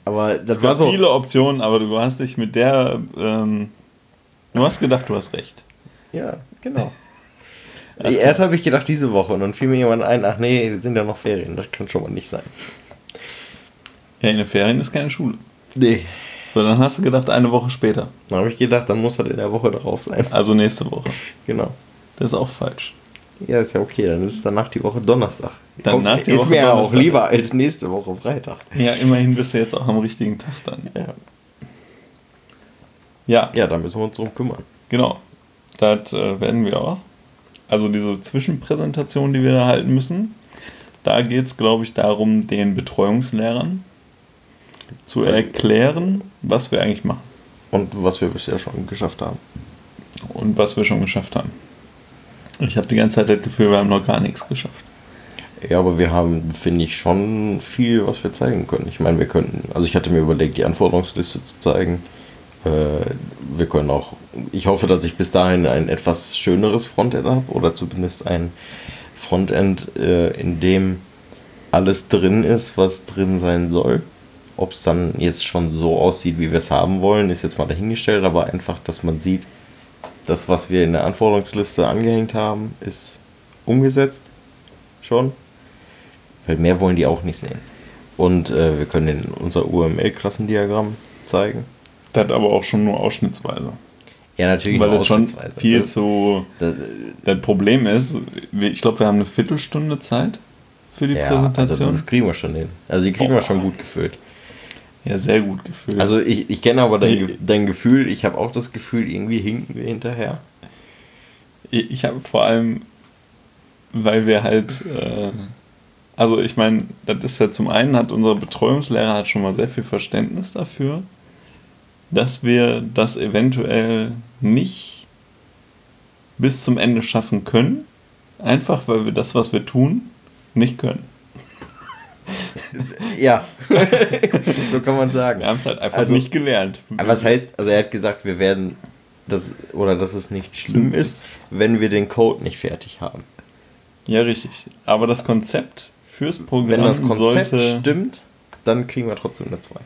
Aber das es war gab so. viele Optionen, aber du hast dich mit der, ähm, du hast gedacht, du hast recht. Ja, genau. Erst habe ich gedacht, diese Woche. Und dann fiel mir jemand ein, ach nee, sind ja noch Ferien. Das kann schon mal nicht sein. Ja, in den Ferien ist keine Schule. Nee. So, dann hast du gedacht, eine Woche später. Dann habe ich gedacht, dann muss das in der Woche drauf sein. Also nächste Woche. Genau. Das ist auch falsch. Ja, ist ja okay. Dann ist danach die Woche Donnerstag. Danach die ist Woche mir ja auch lieber als nächste Woche Freitag. Ja, immerhin bist du jetzt auch am richtigen Tag dann. Ja, Ja, ja da müssen wir uns drum kümmern. genau. Das äh, werden wir auch. Also diese Zwischenpräsentation, die wir da halten müssen, da geht es, glaube ich, darum, den Betreuungslehrern zu erklären, was wir eigentlich machen Und was wir bisher schon geschafft haben. und was wir schon geschafft haben. Ich habe die ganze Zeit das Gefühl, wir haben noch gar nichts geschafft. Ja, aber wir haben, finde ich, schon viel, was wir zeigen können. Ich meine, wir könnten, also ich hatte mir überlegt, die Anforderungsliste zu zeigen. Äh, wir können auch, ich hoffe, dass ich bis dahin ein etwas schöneres Frontend habe oder zumindest ein Frontend, äh, in dem alles drin ist, was drin sein soll. Ob es dann jetzt schon so aussieht, wie wir es haben wollen, ist jetzt mal dahingestellt, aber einfach, dass man sieht, das, was wir in der Anforderungsliste angehängt haben, ist umgesetzt. Schon. Weil mehr wollen die auch nicht sehen. Und äh, wir können den, unser UML-Klassendiagramm zeigen. Das aber auch schon nur ausschnittsweise. Ja, natürlich. Weil das schon viel Das- zu. das, Das Problem ist, ich glaube, wir haben eine Viertelstunde Zeit für die ja, also Präsentation. das kriegen wir schon hin. Also die kriegen Boah. wir schon gut gefüllt. ja, sehr gut gefühlt. Also ich, ich kenne aber dein. Ge- dein Gefühl, ich habe auch das Gefühl, irgendwie hinken wir hinterher. Ich ich habe vor allem, weil wir halt, äh, also ich meine, das ist ja zum einen hat unser Betreuungslehrer hat schon mal sehr viel Verständnis dafür, dass wir das eventuell nicht bis zum Ende schaffen können, einfach weil wir das, was wir tun, nicht können. Ja, so kann man sagen. Wir haben es halt einfach Also- nicht gelernt. Aber was heißt, also er hat gesagt, wir werden das, oder dass es nicht schlimm ist, wenn wir den Code nicht fertig haben. Ja, richtig. Aber das Konzept fürs Programm Wenn das Konzept sollte stimmt, dann kriegen wir trotzdem eine 2.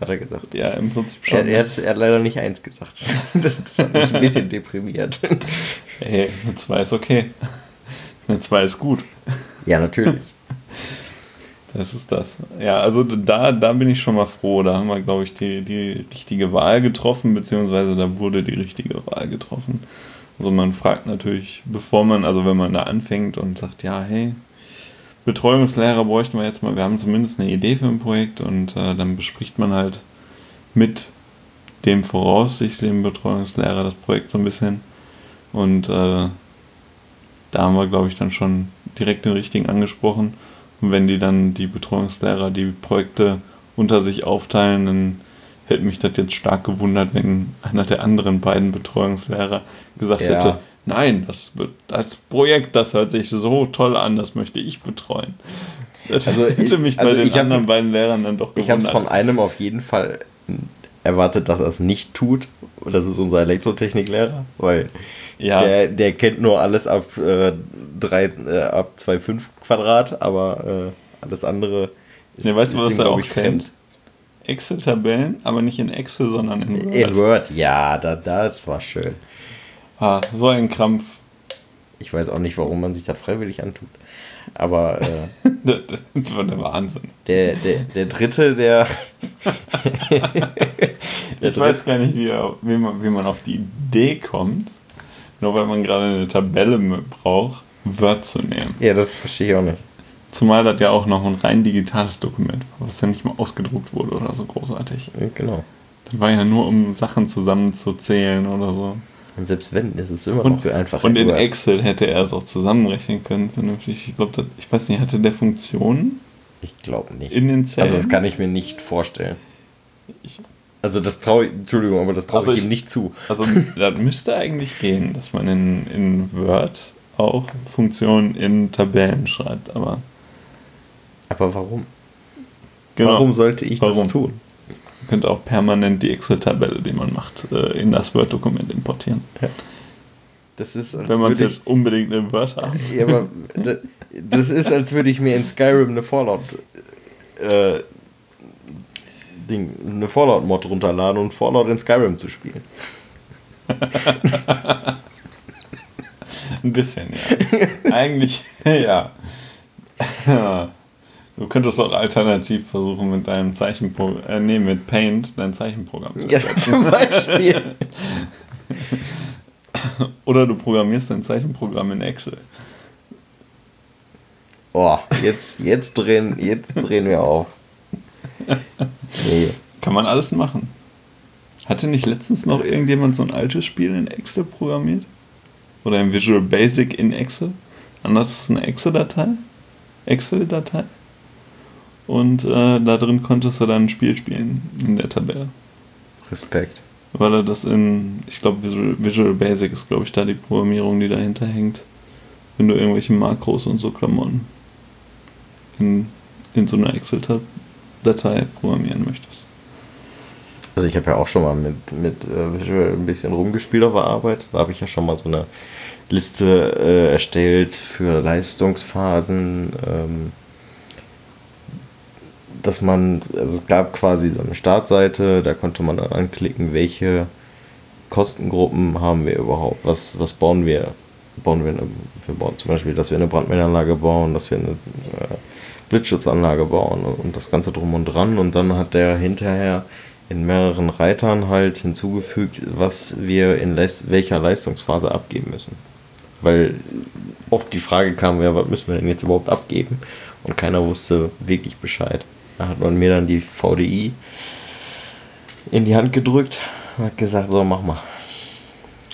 Hat er gesagt. ja im Prinzip schon. Er, er, hat, er hat leider nicht eins gesagt. Das hat mich ein bisschen deprimiert. Hey, eine 2 ist okay. Eine 2 ist gut. Ja, natürlich. Das ist das. Ja, also da, da bin ich schon mal froh. Da haben wir, glaube ich, die, die richtige Wahl getroffen, beziehungsweise da wurde die richtige Wahl getroffen. Also man fragt natürlich, bevor man, also wenn man da anfängt und sagt, ja, hey, Betreuungslehrer bräuchten wir jetzt mal, wir haben zumindest eine Idee für ein Projekt und äh, dann bespricht man halt mit dem voraussichtlichen Betreuungslehrer das Projekt so ein bisschen. Und äh, da haben wir, glaube ich, dann schon direkt den richtigen angesprochen. Und wenn die dann, die Betreuungslehrer, die Projekte unter sich aufteilen, dann hätte mich das jetzt stark gewundert, wenn einer der anderen beiden Betreuungslehrer gesagt Ja. hätte, Nein, das wird das Projekt, das hört sich so toll an, das möchte ich betreuen. Das Also hätte ich- mich also bei den hab- anderen beiden Lehrern dann doch Ich habe es gewundert. von einem auf jeden Fall erwartet, dass er es nicht tut. Das ist unser Elektrotechniklehrer, weil Ja. der, der kennt nur alles ab, äh, drei, äh, ab 2,5 Quadrat, aber äh, alles andere ist, Nee, weißt du, was ihm, er auch ich, kennt? Excel-Tabellen, aber nicht in Excel, sondern in Word. In Word, ja, da, das war schön. Ah, so ein Krampf. Ich weiß auch nicht, warum man sich das freiwillig antut. Aber äh, Das war der Wahnsinn. der, der, der dritte, der. der Ich weiß gar nicht, wie, wie, man, wie man auf die Idee kommt, nur weil man gerade eine Tabelle braucht, Word zu nehmen. Ja, das verstehe ich auch nicht. Zumal das ja auch noch ein rein digitales Dokument war, was ja nicht mal ausgedruckt wurde oder so großartig. Genau. Das war ja nur, um Sachen zusammenzuzählen oder so. Und selbst wenn, ist es immer Und, noch einfach. und in. Excel hätte er es auch zusammenrechnen können, vernünftig. Ich glaube, ich weiß nicht, hatte der Funktionen Ich glaube nicht. in den Zellen? Also das kann ich mir nicht vorstellen. Ich- Also das traue ich, Entschuldigung, aber das traue Also ich ich- ihm nicht zu. Also das müsste eigentlich gehen, dass man in, in Word auch Funktionen in Tabellen schreibt, aber Aber warum? genau, Warum sollte ich Warum? das tun? Man könnte auch permanent die Excel-Tabelle, die man macht, äh, in das Word-Dokument importieren. Das ist, als Wenn man es jetzt unbedingt in Word haben. Ja, aber da- das ist, als würde ich mir in Skyrim eine Fallout äh, Ding, eine Fallout-Mod runterladen und Fallout in Skyrim zu spielen. Ein bisschen, ja. Eigentlich, ja. Du könntest auch alternativ versuchen, mit deinem Zeichenprogramm, äh, nee, mit Paint dein Zeichenprogramm zu Ja, ersetzen. zum Beispiel. Oder du programmierst dein Zeichenprogramm in Excel. Oh, jetzt, jetzt, drehen, jetzt drehen wir auf. Nee. Kann man alles machen. Hatte nicht letztens noch irgendjemand so ein altes Spiel in Excel programmiert? Oder in Visual Basic in Excel? Anders ist eine Excel-Datei. Excel-Datei. Und äh, da drin konntest du dann ein Spiel spielen in der Tabelle. Respekt. Weil er das in, ich glaube, Visual, Visual Basic ist, glaube ich, da die Programmierung, die dahinter hängt. Wenn du irgendwelche Makros und so Klamotten in, in so einer Excel-Datei programmieren möchtest. Also ich habe ja auch schon mal mit, mit äh, Visual ein bisschen rumgespielt auf der Arbeit. Da habe ich ja schon mal so eine Liste äh, erstellt für Leistungsphasen. Ähm, dass man, also es gab quasi so eine Startseite, da konnte man dann anklicken, welche Kostengruppen haben wir überhaupt, was, was bauen wir. Bauen wir, eine, wir bauen zum Beispiel, dass wir eine Brandmeldeanlage bauen, dass wir eine äh, Blitzschutzanlage bauen und, das Ganze drum und dran. Und dann hat der hinterher in mehreren Reitern halt hinzugefügt, was wir in Leist welcher Leistungsphase abgeben müssen. Weil oft die Frage kam, ja, was müssen wir denn jetzt überhaupt abgeben? Und keiner wusste wirklich Bescheid. Da hat man mir dann die VDI in die Hand gedrückt und hat gesagt, so mach mal.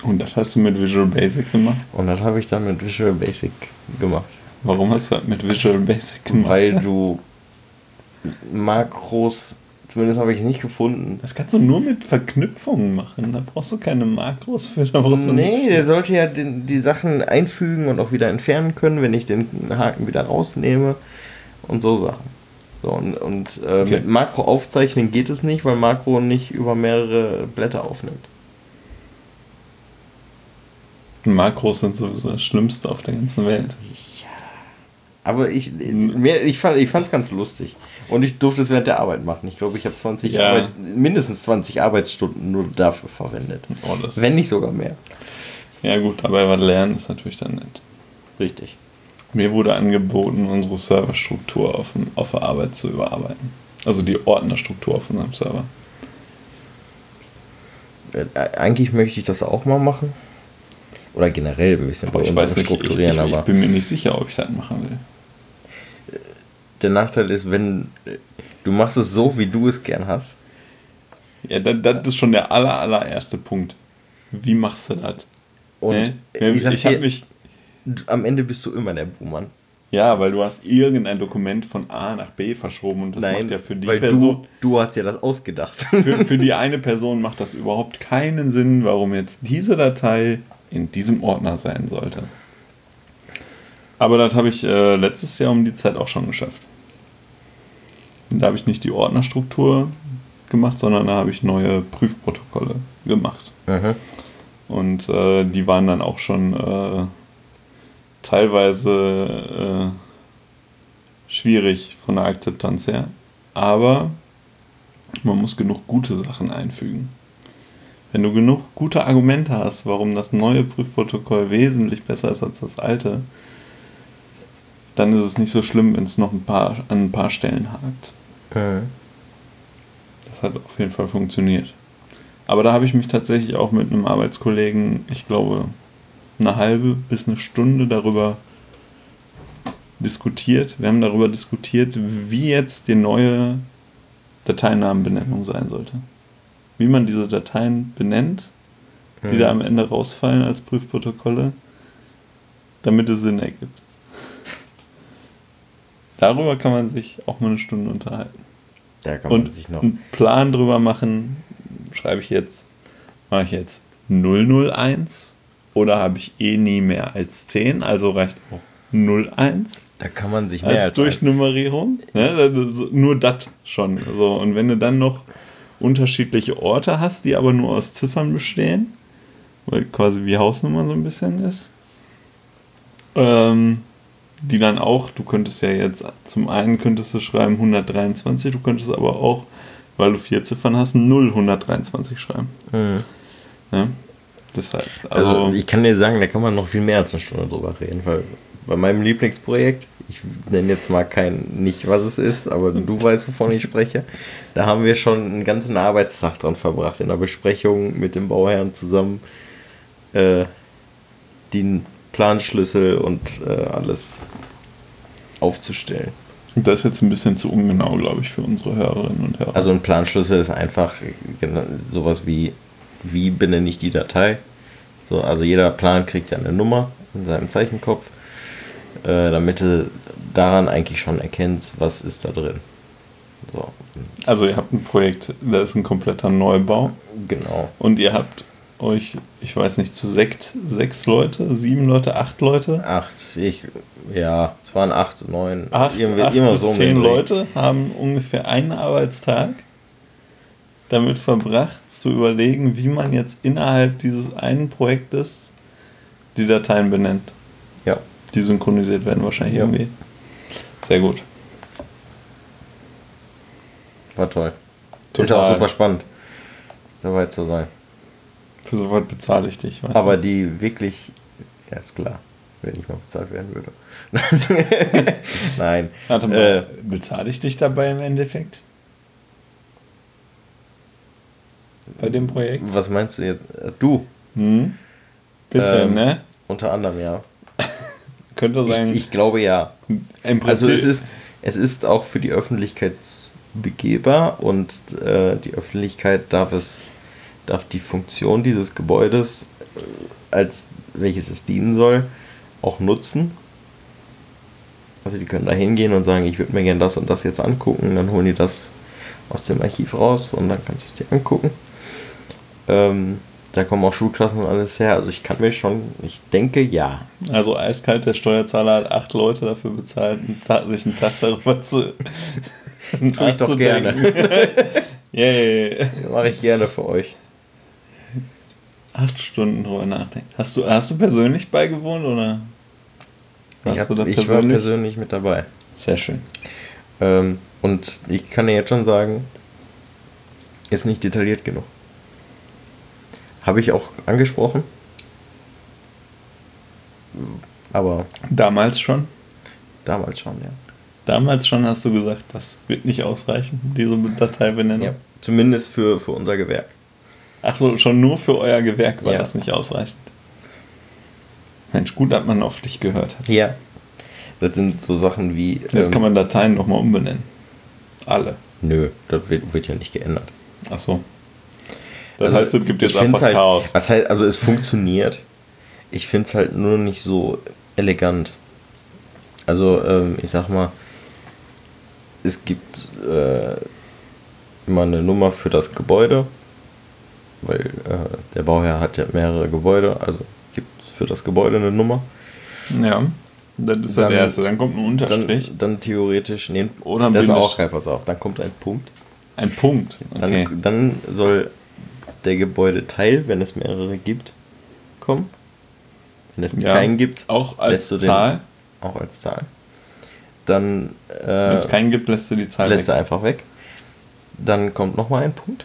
Und das hast du mit Visual Basic gemacht? Und das habe ich dann mit Visual Basic gemacht. Warum hast du das mit Visual Basic gemacht? Weil du Makros, zumindest habe ich es nicht gefunden. das kannst du nur mit Verknüpfungen machen. Da brauchst du keine Makros für. Da brauchst du Nee, der sollte ja den, die Sachen einfügen und auch wieder entfernen können, wenn ich den Haken wieder rausnehme und so Sachen. So, und und äh, Okay. mit Makro aufzeichnen geht es nicht, weil Makro nicht über mehrere Blätter aufnimmt. Makros sind sowieso das Schlimmste auf der ganzen Welt. Aber ich, mir, ich fand es ganz lustig. Und ich durfte es während der Arbeit machen. Ich glaube, ich habe 20 Ja. Arbeit, mindestens 20 Arbeitsstunden nur dafür verwendet. Oh, Wenn nicht sogar mehr. Ja gut, was lernen ist natürlich dann nett. Richtig. Mir wurde angeboten, unsere Serverstruktur auf, dem, auf der Arbeit zu überarbeiten. Also die Ordnerstruktur auf unserem Server. Äh, eigentlich möchte ich das auch mal machen. Oder generell ein bisschen Aber bei ich uns nicht, ich, strukturieren, ich, ich aber bin mir nicht sicher, ob ich das machen will. der Nachteil ist, wenn äh, du machst es so, wie du es gern hast. Ja, das, das ist schon der aller, allererste Punkt. Wie machst du das? Und Ne? ich, ich habe mich. Am Ende bist du immer der Buhmann. Ja, weil du hast irgendein Dokument von A nach B verschoben und das Nein, macht ja für die weil Person. du, du hast ja das ausgedacht. Für, für die eine Person macht das überhaupt keinen Sinn, warum jetzt diese Datei in diesem Ordner sein sollte. Aber das habe ich äh, letztes Jahr um die Zeit auch schon geschafft. Da habe ich nicht die Ordnerstruktur gemacht, sondern da habe ich neue Prüfprotokolle gemacht. Mhm. Und äh, die waren dann auch schon äh, teilweise äh, schwierig von der Akzeptanz her. Aber man muss genug gute Sachen einfügen. Wenn du genug gute Argumente hast, warum das neue Prüfprotokoll wesentlich besser ist als das alte, dann ist es nicht so schlimm, wenn es noch ein paar, an ein paar Stellen hakt. Mhm. Das hat auf jeden Fall funktioniert. Aber da habe ich mich tatsächlich auch mit einem Arbeitskollegen, ich glaube, eine halbe bis eine Stunde darüber diskutiert. Wir haben darüber diskutiert, wie jetzt die neue Dateinamenbenennung sein sollte. Wie man diese Dateien benennt, die Mhm. da am Ende rausfallen als Prüfprotokolle, damit es Sinn ergibt. Darüber kann man sich auch mal eine Stunde unterhalten. Da kann man Und sich noch. einen Plan drüber machen, schreibe ich jetzt, mache ich jetzt 001 oder habe ich eh nie mehr als 10, also reicht auch 01 Da kann man sich mehr als, als, Durchnummerierung. Ne? Nur das schon. So, und wenn du dann noch unterschiedliche Orte hast, die aber nur aus Ziffern bestehen, weil quasi wie Hausnummer so ein bisschen ist, ähm, die dann auch, du könntest ja jetzt, zum einen könntest du schreiben 123, du könntest aber auch, weil du vier Ziffern hast, 0123 schreiben. Mhm. Ne? Deshalb, Also, also, ich kann dir sagen, da kann man noch viel mehr als eine Stunde drüber reden, weil bei meinem Lieblingsprojekt, ich nenne jetzt mal kein, nicht was es ist, aber du weißt, wovon ich spreche, da haben wir schon einen ganzen Arbeitstag dran verbracht, in der Besprechung mit dem Bauherrn zusammen, äh, den Planschlüssel und äh, alles aufzustellen. das ist jetzt ein bisschen zu ungenau, glaube ich, für unsere Hörerinnen und Hörer. Also ein Planschlüssel ist einfach sowas wie, wie benenne ich die Datei. So, also jeder Plan kriegt ja eine Nummer in seinem Zeichenkopf, äh, damit du daran eigentlich schon erkennst, was ist da drin. So, Also ihr habt ein Projekt, da ist ein kompletter Neubau genau. und ihr habt euch, ich weiß nicht, zu sekt, sechs Leute, sieben Leute, acht Leute, Acht, ich, ja, es waren acht, neun, acht, irgendwie acht immer bis so zehn. Leute haben ungefähr einen Arbeitstag damit verbracht, zu überlegen, wie man jetzt innerhalb dieses einen Projektes die Dateien benennt. Ja, Die synchronisiert werden wahrscheinlich Ja. irgendwie. Sehr gut. war toll. Ist Total. auch super spannend, dabei zu sein. Für sowas bezahle ich dich. Aber du? die wirklich, ja ist klar, wenn ich mal bezahlt werden würde. Nein. Warte mal, Äh, bezahle ich dich dabei im Endeffekt? Bei dem Projekt? was meinst du jetzt? Äh, Du, Hm? Bisschen, Ähm, ne? unter anderem, ja. Könnte sein. Ich, ich glaube ja. Im Prinzip, Also es ist, es ist auch für die Öffentlichkeit begehbar und äh, die Öffentlichkeit darf es, darf die Funktion dieses Gebäudes, äh, als welches es dienen soll, auch nutzen. Also die können da hingehen und sagen, ich würde mir gerne das und das jetzt angucken, dann holen die das aus dem Archiv raus und dann kannst du es dir angucken. Ähm, da kommen auch Schulklassen und alles her. Also ich kann mir schon, ich denke ja. Also eiskalt, der Steuerzahler hat acht Leute dafür bezahlt, sich einen Tag darüber zu. Tue ich doch gerne. Yay. Mache ich gerne für euch. Acht Stunden drüber nachdenken. Hast du, hast du persönlich beigewohnt oder? Ich, hab, du da ich war persönlich? persönlich mit dabei. Sehr schön. Ähm, und ich kann dir jetzt schon sagen, ist nicht detailliert genug. Habe ich auch angesprochen. Aber Damals schon? damals schon, ja. Damals schon hast du gesagt, das wird nicht ausreichen, diese Dateibenennung. ja. Zumindest für, für unser Gewerk. Ach so, schon nur für euer Gewerk war Ja. das nicht ausreichend. Mensch, gut, dass man auf dich gehört hat. Ja. Das sind so Sachen wie. Jetzt ähm, kann man Dateien nochmal umbenennen. Alle. Nö, das wird, wird ja nicht geändert. Ach so. Das Also, heißt, es gibt jetzt einfach halt, Chaos. Was halt, also es funktioniert. Ich finde es halt nur nicht so elegant. Also, ähm, ich sag mal, es gibt äh, immer eine Nummer für das Gebäude, weil äh, der Bauherr hat ja mehrere Gebäude, also gibt für das Gebäude eine Nummer. Ja. Das ist Dann- der erste. Dann kommt ein Unterstrich. Dann, dann theoretisch, nee, Oder ein das ist Bindestrich. auch, pass auf, dann kommt ein Punkt. ein Punkt. Dann, Okay. dann soll der Gebäudeteil, wenn es mehrere gibt, kommen. Wenn es Ja. keinen gibt, Auch als lässt du den- Zahl. auch als Zahl. Dann Wenn äh, es keinen gibt, lässt du die Zahl lässt weg. er einfach weg. Dann kommt nochmal ein Punkt.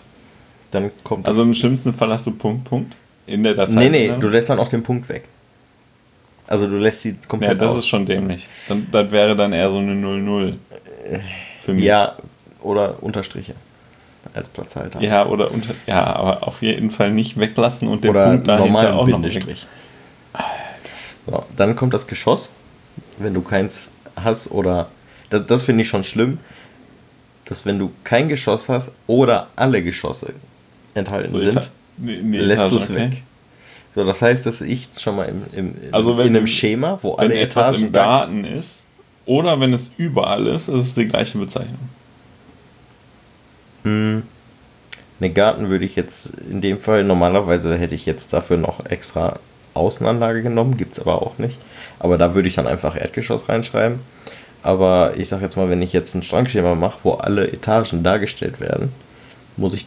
Dann kommt Also im schlimmsten Fall hast du Punkt, Punkt in der Datei. Nee, nee, ne? du lässt dann auch den Punkt weg. Also du lässt sie Ja, komplett das aus. ist schon dämlich. Dann, das wäre dann eher so eine 0-0. Für mich. Ja, oder Unterstriche als Platzhalter. Ja, oder unter, ja, aber auf jeden Fall nicht weglassen und den oder Punkt dahinter normalen auch noch weg. Bindestrich. So, dann kommt das Geschoss. Wenn du keins hast oder. Das, das finde ich schon schlimm, dass wenn du kein Geschoss hast oder alle Geschosse enthalten So sind, nee, nee, lässt du es okay. weg. So, das heißt, dass ich schon mal im, im, Also wenn in einem Schema, wo Wenn alle etwas Etagen im Garten ist oder wenn es überall ist, ist es die gleiche Bezeichnung. Hm. Ne, Garten würde ich jetzt in dem Fall, normalerweise hätte ich jetzt dafür noch extra Außenanlage genommen, gibt es aber auch nicht. Aber da würde ich dann einfach Erdgeschoss reinschreiben. Aber ich sag jetzt mal, wenn ich jetzt ein Schrankschema mache, wo alle Etagen dargestellt werden, muss ich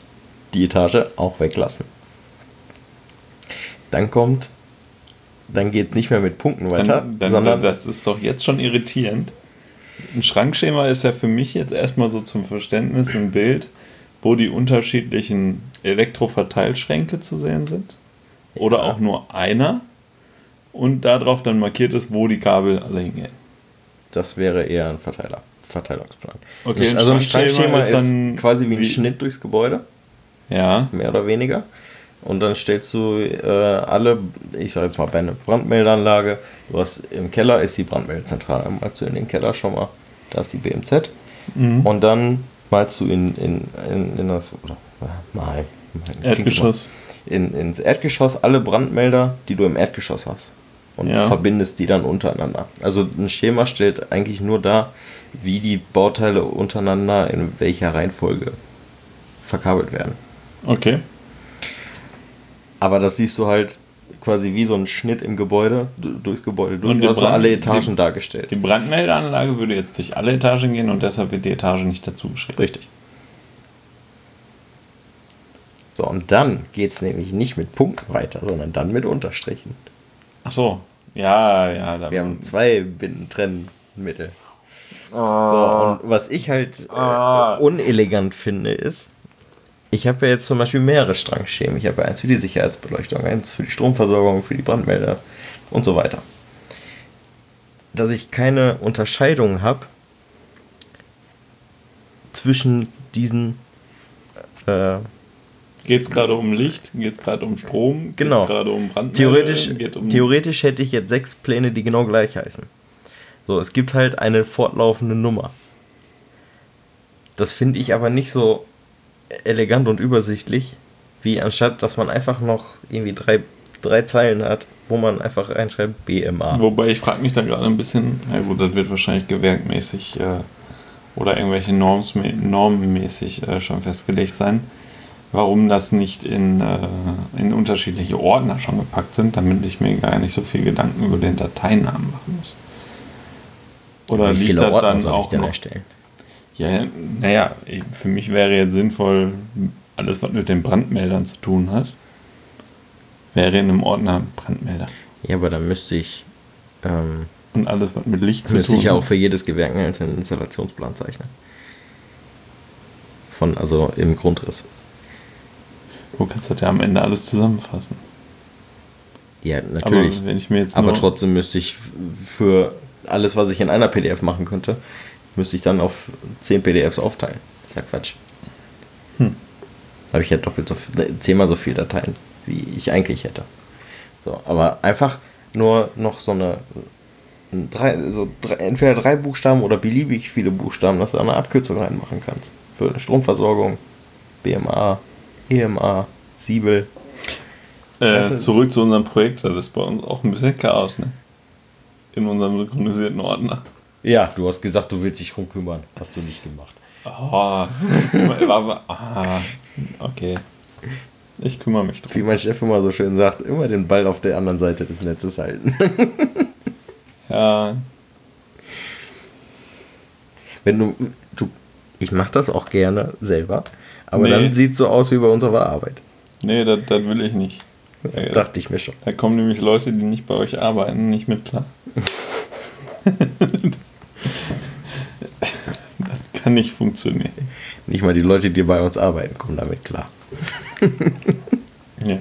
die Etage auch weglassen. Dann kommt, dann geht nicht mehr mit Punkten weiter, Dann, dann, sondern das ist doch jetzt schon irritierend. Ein Schrankschema ist ja für mich jetzt erstmal so zum Verständnis ein Bild, wo die unterschiedlichen Elektroverteilschränke zu sehen sind. Oder Ja. auch nur einer. Und darauf dann markiert ist, wo die Kabel alle hingehen. das wäre eher ein Verteiler, Verteilungsplan. Okay, ein also ein Schrankschema ist ist, dann quasi wie ein wie- Schnitt durchs Gebäude. Ja. mehr oder weniger. Und dann stellst du äh, alle, ich sag jetzt mal bei einer Brandmeldeanlage, du hast im Keller ist die Brandmeldezentrale, du in den Keller schon mal, da ist die BMZ. Mhm. Und dann malst du in, in, in, in das, oder äh, mal, Erdgeschoss. in, ins Erdgeschoss alle Brandmelder, die du im Erdgeschoss hast. Und Ja. verbindest die dann untereinander. Also ein Schema stellt eigentlich nur dar, wie die Bauteile untereinander in welcher Reihenfolge verkabelt werden. Okay. Aber das siehst du halt quasi wie so ein Schnitt im Gebäude, du- durchs Gebäude durch. Und Du hast so Brand- alle Etagen die- dargestellt. Die Brandmeldeanlage würde jetzt durch alle Etagen gehen und deshalb wird die Etage nicht dazu geschrieben. Richtig. So, und dann geht es nämlich nicht mit Punkten weiter, sondern dann mit Unterstrichen. Ach so. Ja, ja. Da Wir haben zwei Bindentrennmittel. So, und was ich halt äh, Ah. unelegant finde, ist, ich habe ja jetzt zum Beispiel mehrere Strangschemen. Ich habe ja eins für die Sicherheitsbeleuchtung, eins für die Stromversorgung, für die Brandmelder und so weiter. Dass ich keine Unterscheidung habe zwischen diesen äh, Geht es gerade um Licht? Geht es gerade um Strom? Genau. Geht es gerade um Brandmelder? Theoretisch, um theoretisch hätte ich jetzt sechs Pläne, die genau gleich heißen. So, es gibt halt eine fortlaufende Nummer. Das finde ich aber nicht so elegant und übersichtlich, wie anstatt, dass man einfach noch irgendwie drei, drei Zeilen hat, wo man einfach reinschreibt BMA. Wobei ich frage mich da gerade ein bisschen, na gut, das wird wahrscheinlich gewerkmäßig äh, oder irgendwelche Norms, normenmäßig äh, schon festgelegt sein, warum das nicht in, äh, in unterschiedliche Ordner schon gepackt sind, damit ich mir gar nicht so viel Gedanken über den Dateinamen machen muss. Oder Wie liegt viele das dann soll ich auch denn noch erstellen? Ja, naja, für mich wäre jetzt sinnvoll, alles, was mit den Brandmeldern zu tun hat, wäre in einem Ordner Brandmelder. Ja, aber dann müsste ich, ähm, Und alles, was mit Licht zu müsste tun ich ja auch hat. für jedes Gewerk einen einzelnen Installationsplan zeichnen. Von, also im Grundriss. Du kannst das ja am Ende alles zusammenfassen. Ja, natürlich. Aber Aber trotzdem müsste ich für alles, was ich in einer PDF machen könnte, müsste ich dann auf 10 PDFs aufteilen. Das ist ja Quatsch. Hm. Habe ich ja doppelt so viel, zehnmal so viele Dateien, wie ich eigentlich hätte. So, aber einfach nur noch so eine ein drei, so drei, entweder drei Buchstaben oder beliebig viele Buchstaben, dass du da eine Abkürzung reinmachen kannst. Für Stromversorgung, BMA, EMA, Siebel. äh, zurück zu unserem Projekt, das ist bei uns auch ein bisschen Chaos, ne? In unserem synchronisierten Ordner. Ja, du hast gesagt, du willst dich drum kümmern. Hast du nicht gemacht. Oh, ah, okay. Ich kümmere mich drum. Wie mein Chef immer so schön sagt, immer den Ball auf der anderen Seite des Netzes halten. Ja, Wenn du, du ich mache das auch gerne selber, aber Nee. dann sieht so aus wie bei unserer Arbeit. nee, das, das will ich nicht. Äh, Dachte ich mir schon. Da kommen nämlich Leute, die nicht bei euch arbeiten, nicht mit klar. Kann nicht funktionieren. Nicht mal die Leute, die bei uns arbeiten, kommen damit klar. Ja.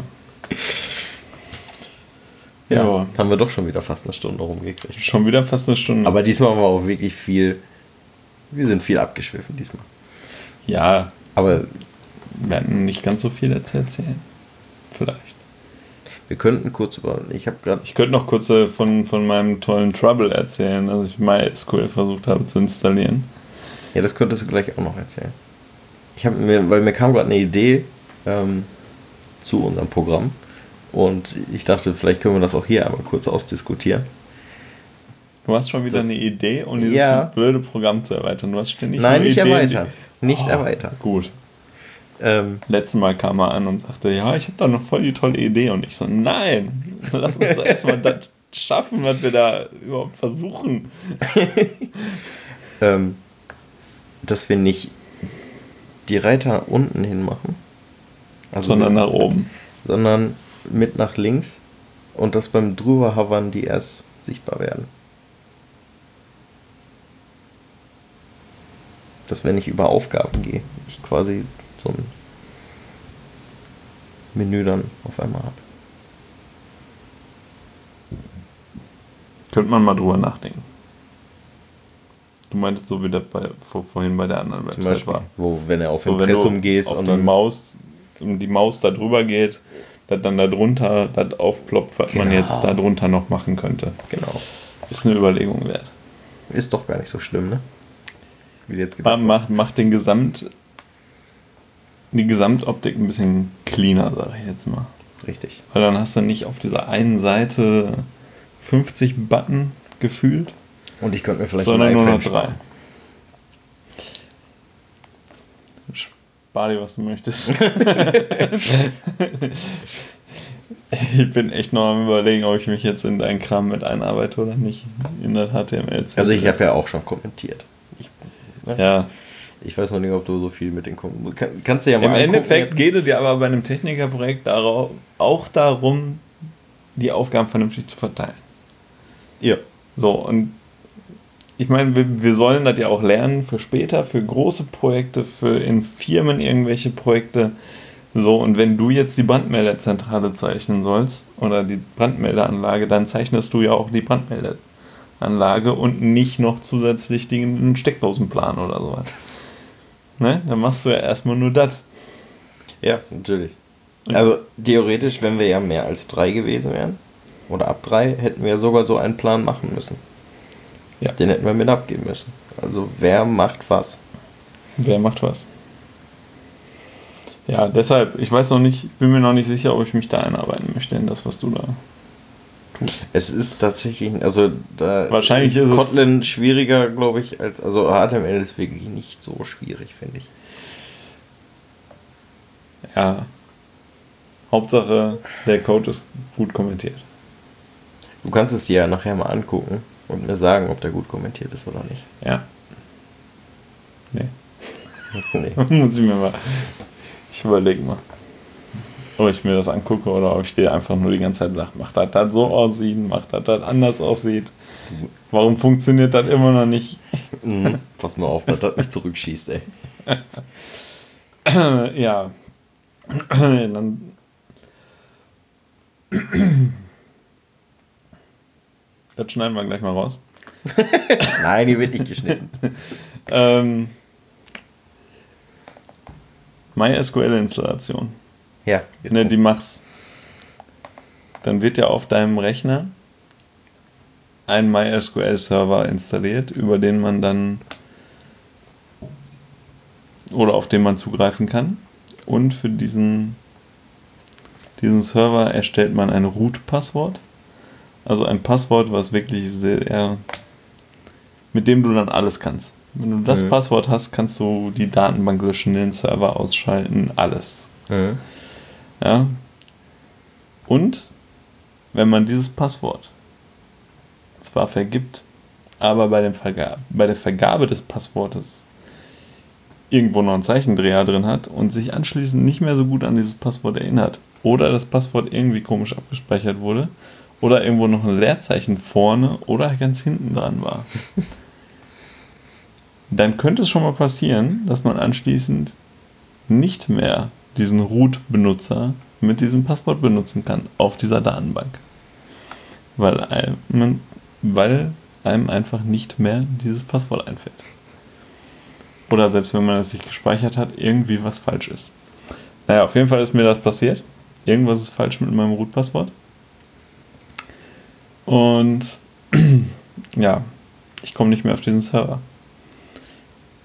Ja, Ja, haben wir doch schon wieder fast eine Stunde rumgekriegt. schon wieder fast eine Stunde. Aber diesmal haben wir auch wirklich viel. Wir sind viel abgeschwiffen diesmal. ja, Aber wir hatten nicht ganz so viel zu erzählen. Vielleicht. wir könnten kurz über. Ich habe gerade. Ich könnte noch kurz äh, von, von meinem tollen Trouble erzählen, dass ich MySQL versucht habe zu installieren. Ja, das könntest du gleich auch noch erzählen. Ich habe mir, weil mir kam gerade eine Idee ähm, zu unserem Programm und ich dachte, vielleicht können wir das auch hier einmal kurz ausdiskutieren. Du hast schon wieder Das- eine Idee, um dieses Ja. blöde Programm zu erweitern. Du hast ständig Nein, nicht Ideen, erweitern. Nicht Oh. erweitern. Gut. Ähm, Letztes Mal kam er an und sagte, ja, ich habe da noch voll die tolle Idee. Und ich so, nein, lass uns erstmal das schaffen, was wir da überhaupt versuchen. ähm, dass wir nicht die Reiter unten hin machen, also Sondern nach oben. sondern mit nach links und dass beim drüber hovern die erst sichtbar werden. Dass wenn ich über Aufgaben gehe, ich quasi so ein Menü dann auf einmal habe. Könnte man mal drüber nachdenken. Du meintest so wie das bei, vor, vorhin bei der anderen Zum Website Beispiel, war. wo wenn er auf So, Impressum gehst auf und die dann Maus, die Maus da drüber geht, dass dann da drunter das aufploppt, was man Genau. jetzt da drunter noch machen könnte. genau. Ist eine Überlegung wert. Ist doch gar nicht so schlimm, ne? Wie jetzt gedacht Mach, mach den Gesamt, die Gesamtoptik ein bisschen cleaner, sage ich jetzt mal. Richtig. Weil dann hast du nicht auf dieser einen Seite 50 Button gefühlt, Und ich könnte mir vielleicht sondern ein nur noch drei. sparen. Spar dir, was du möchtest. ich bin echt noch am überlegen, ob ich mich jetzt in deinen Kram mit einarbeite oder nicht. In der HTML. Also ich habe ja auch schon kommentiert. Ich, ne? Ja. ich weiß noch nicht, ob du so viel mit den Kom kann, Kannst du ja mal Im angucken Endeffekt geht es ja aber bei einem Technikerprojekt darauf, auch darum, die Aufgaben vernünftig zu verteilen. Ja. So, und ich meine, wir, wir sollen das ja auch lernen für später, für große Projekte, für in Firmen irgendwelche Projekte. So, und wenn du jetzt die Brandmeldezentrale zeichnen sollst oder die Brandmeldeanlage, dann zeichnest du ja auch die Brandmeldeanlage und nicht noch zusätzlich den Steckdosenplan oder sowas. Ne? Dann machst du ja erstmal nur das. Ja, natürlich. Also theoretisch, wenn wir ja mehr als drei gewesen wären, oder ab drei, hätten wir sogar so einen Plan machen müssen. Ja. Den hätten wir mit abgeben müssen. Also wer macht was? Wer macht was? Ja, deshalb, ich weiß noch nicht, bin mir noch nicht sicher, ob ich mich da einarbeiten möchte in das, was du da tust. Es ist tatsächlich, also da Wahrscheinlich ist ist es- Kotlin schwieriger, glaube ich, als, also HTML ist wirklich nicht so schwierig, finde ich. Ja. Hauptsache, der Code ist gut kommentiert. Du kannst es dir ja nachher mal angucken und mir sagen, ob der gut kommentiert ist oder nicht. Ja. Nee. nee. Muss ich mir mal. Ich überlege mal. Ob ich mir das angucke oder ob ich dir einfach nur die ganze Zeit sage, mach das, das so aussieht, mach das, das anders aussieht. Warum funktioniert das immer noch nicht? Mhm. Pass mal auf, dass das nicht zurückschießt, ey. ja. Dann. Das schneiden wir gleich mal raus. Nein, die wird nicht geschnitten. Ähm, MySQL-Installation. Ja, Wenn du die machst, dann wird ja auf deinem Rechner ein MySQL-Server installiert, über den man dann oder auf den man zugreifen kann. Und für diesen, diesen Server erstellt man ein Root-Passwort. Also ein Passwort, was wirklich sehr, mit dem du dann alles kannst. Wenn du das Mhm. Passwort hast, kannst du die Datenbank löschen, den Server ausschalten, alles. Mhm. Ja. Und wenn man dieses Passwort zwar vergibt, aber bei, dem Verga bei der Vergabe des Passwortes irgendwo noch einen Zeichendreher drin hat und sich anschließend nicht mehr so gut an dieses Passwort erinnert oder das Passwort irgendwie komisch abgespeichert wurde oder irgendwo noch ein Leerzeichen vorne oder ganz hinten dran war, dann könnte es schon mal passieren, dass man anschließend nicht mehr diesen Root-Benutzer mit diesem Passwort benutzen kann auf dieser Datenbank. Weil einem, weil einem einfach nicht mehr dieses Passwort einfällt. Oder selbst wenn man es sich gespeichert hat, irgendwie was falsch ist. Naja, auf jeden Fall ist mir das passiert. Irgendwas ist falsch mit meinem Root-Passwort. Und ja, ich komme nicht mehr auf diesen Server.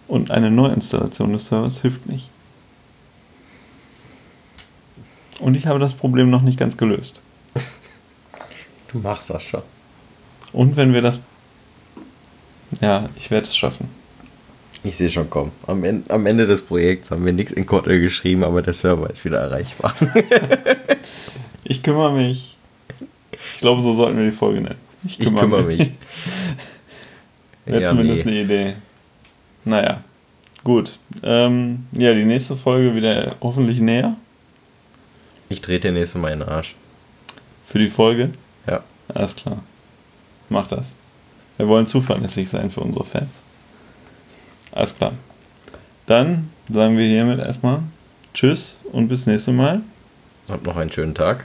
Und eine Neuinstallation des Servers hilft nicht. Und ich habe das Problem noch nicht ganz gelöst. Du machst das schon. Und wenn wir das. Ja, ich werde es schaffen. Ich sehe schon kommen. Am Ende, am Ende des Projekts haben wir nichts in Kotlin geschrieben, aber der Server ist wieder erreichbar. ich kümmere mich. Ich glaube, so sollten wir die Folge nennen. Ich kümmere, ich kümmere mich. mich. Wäre ja, zumindest nee. eine Idee. Naja, gut. Ähm, ja, die nächste Folge wieder hoffentlich näher. Ich trete nächste Mal in den Arsch. Für die Folge? Ja. Alles klar. Mach das. Wir wollen zuverlässig sein für unsere Fans. Alles klar. Dann sagen wir hiermit erstmal Tschüss und bis nächste Mal. Habt noch einen schönen Tag.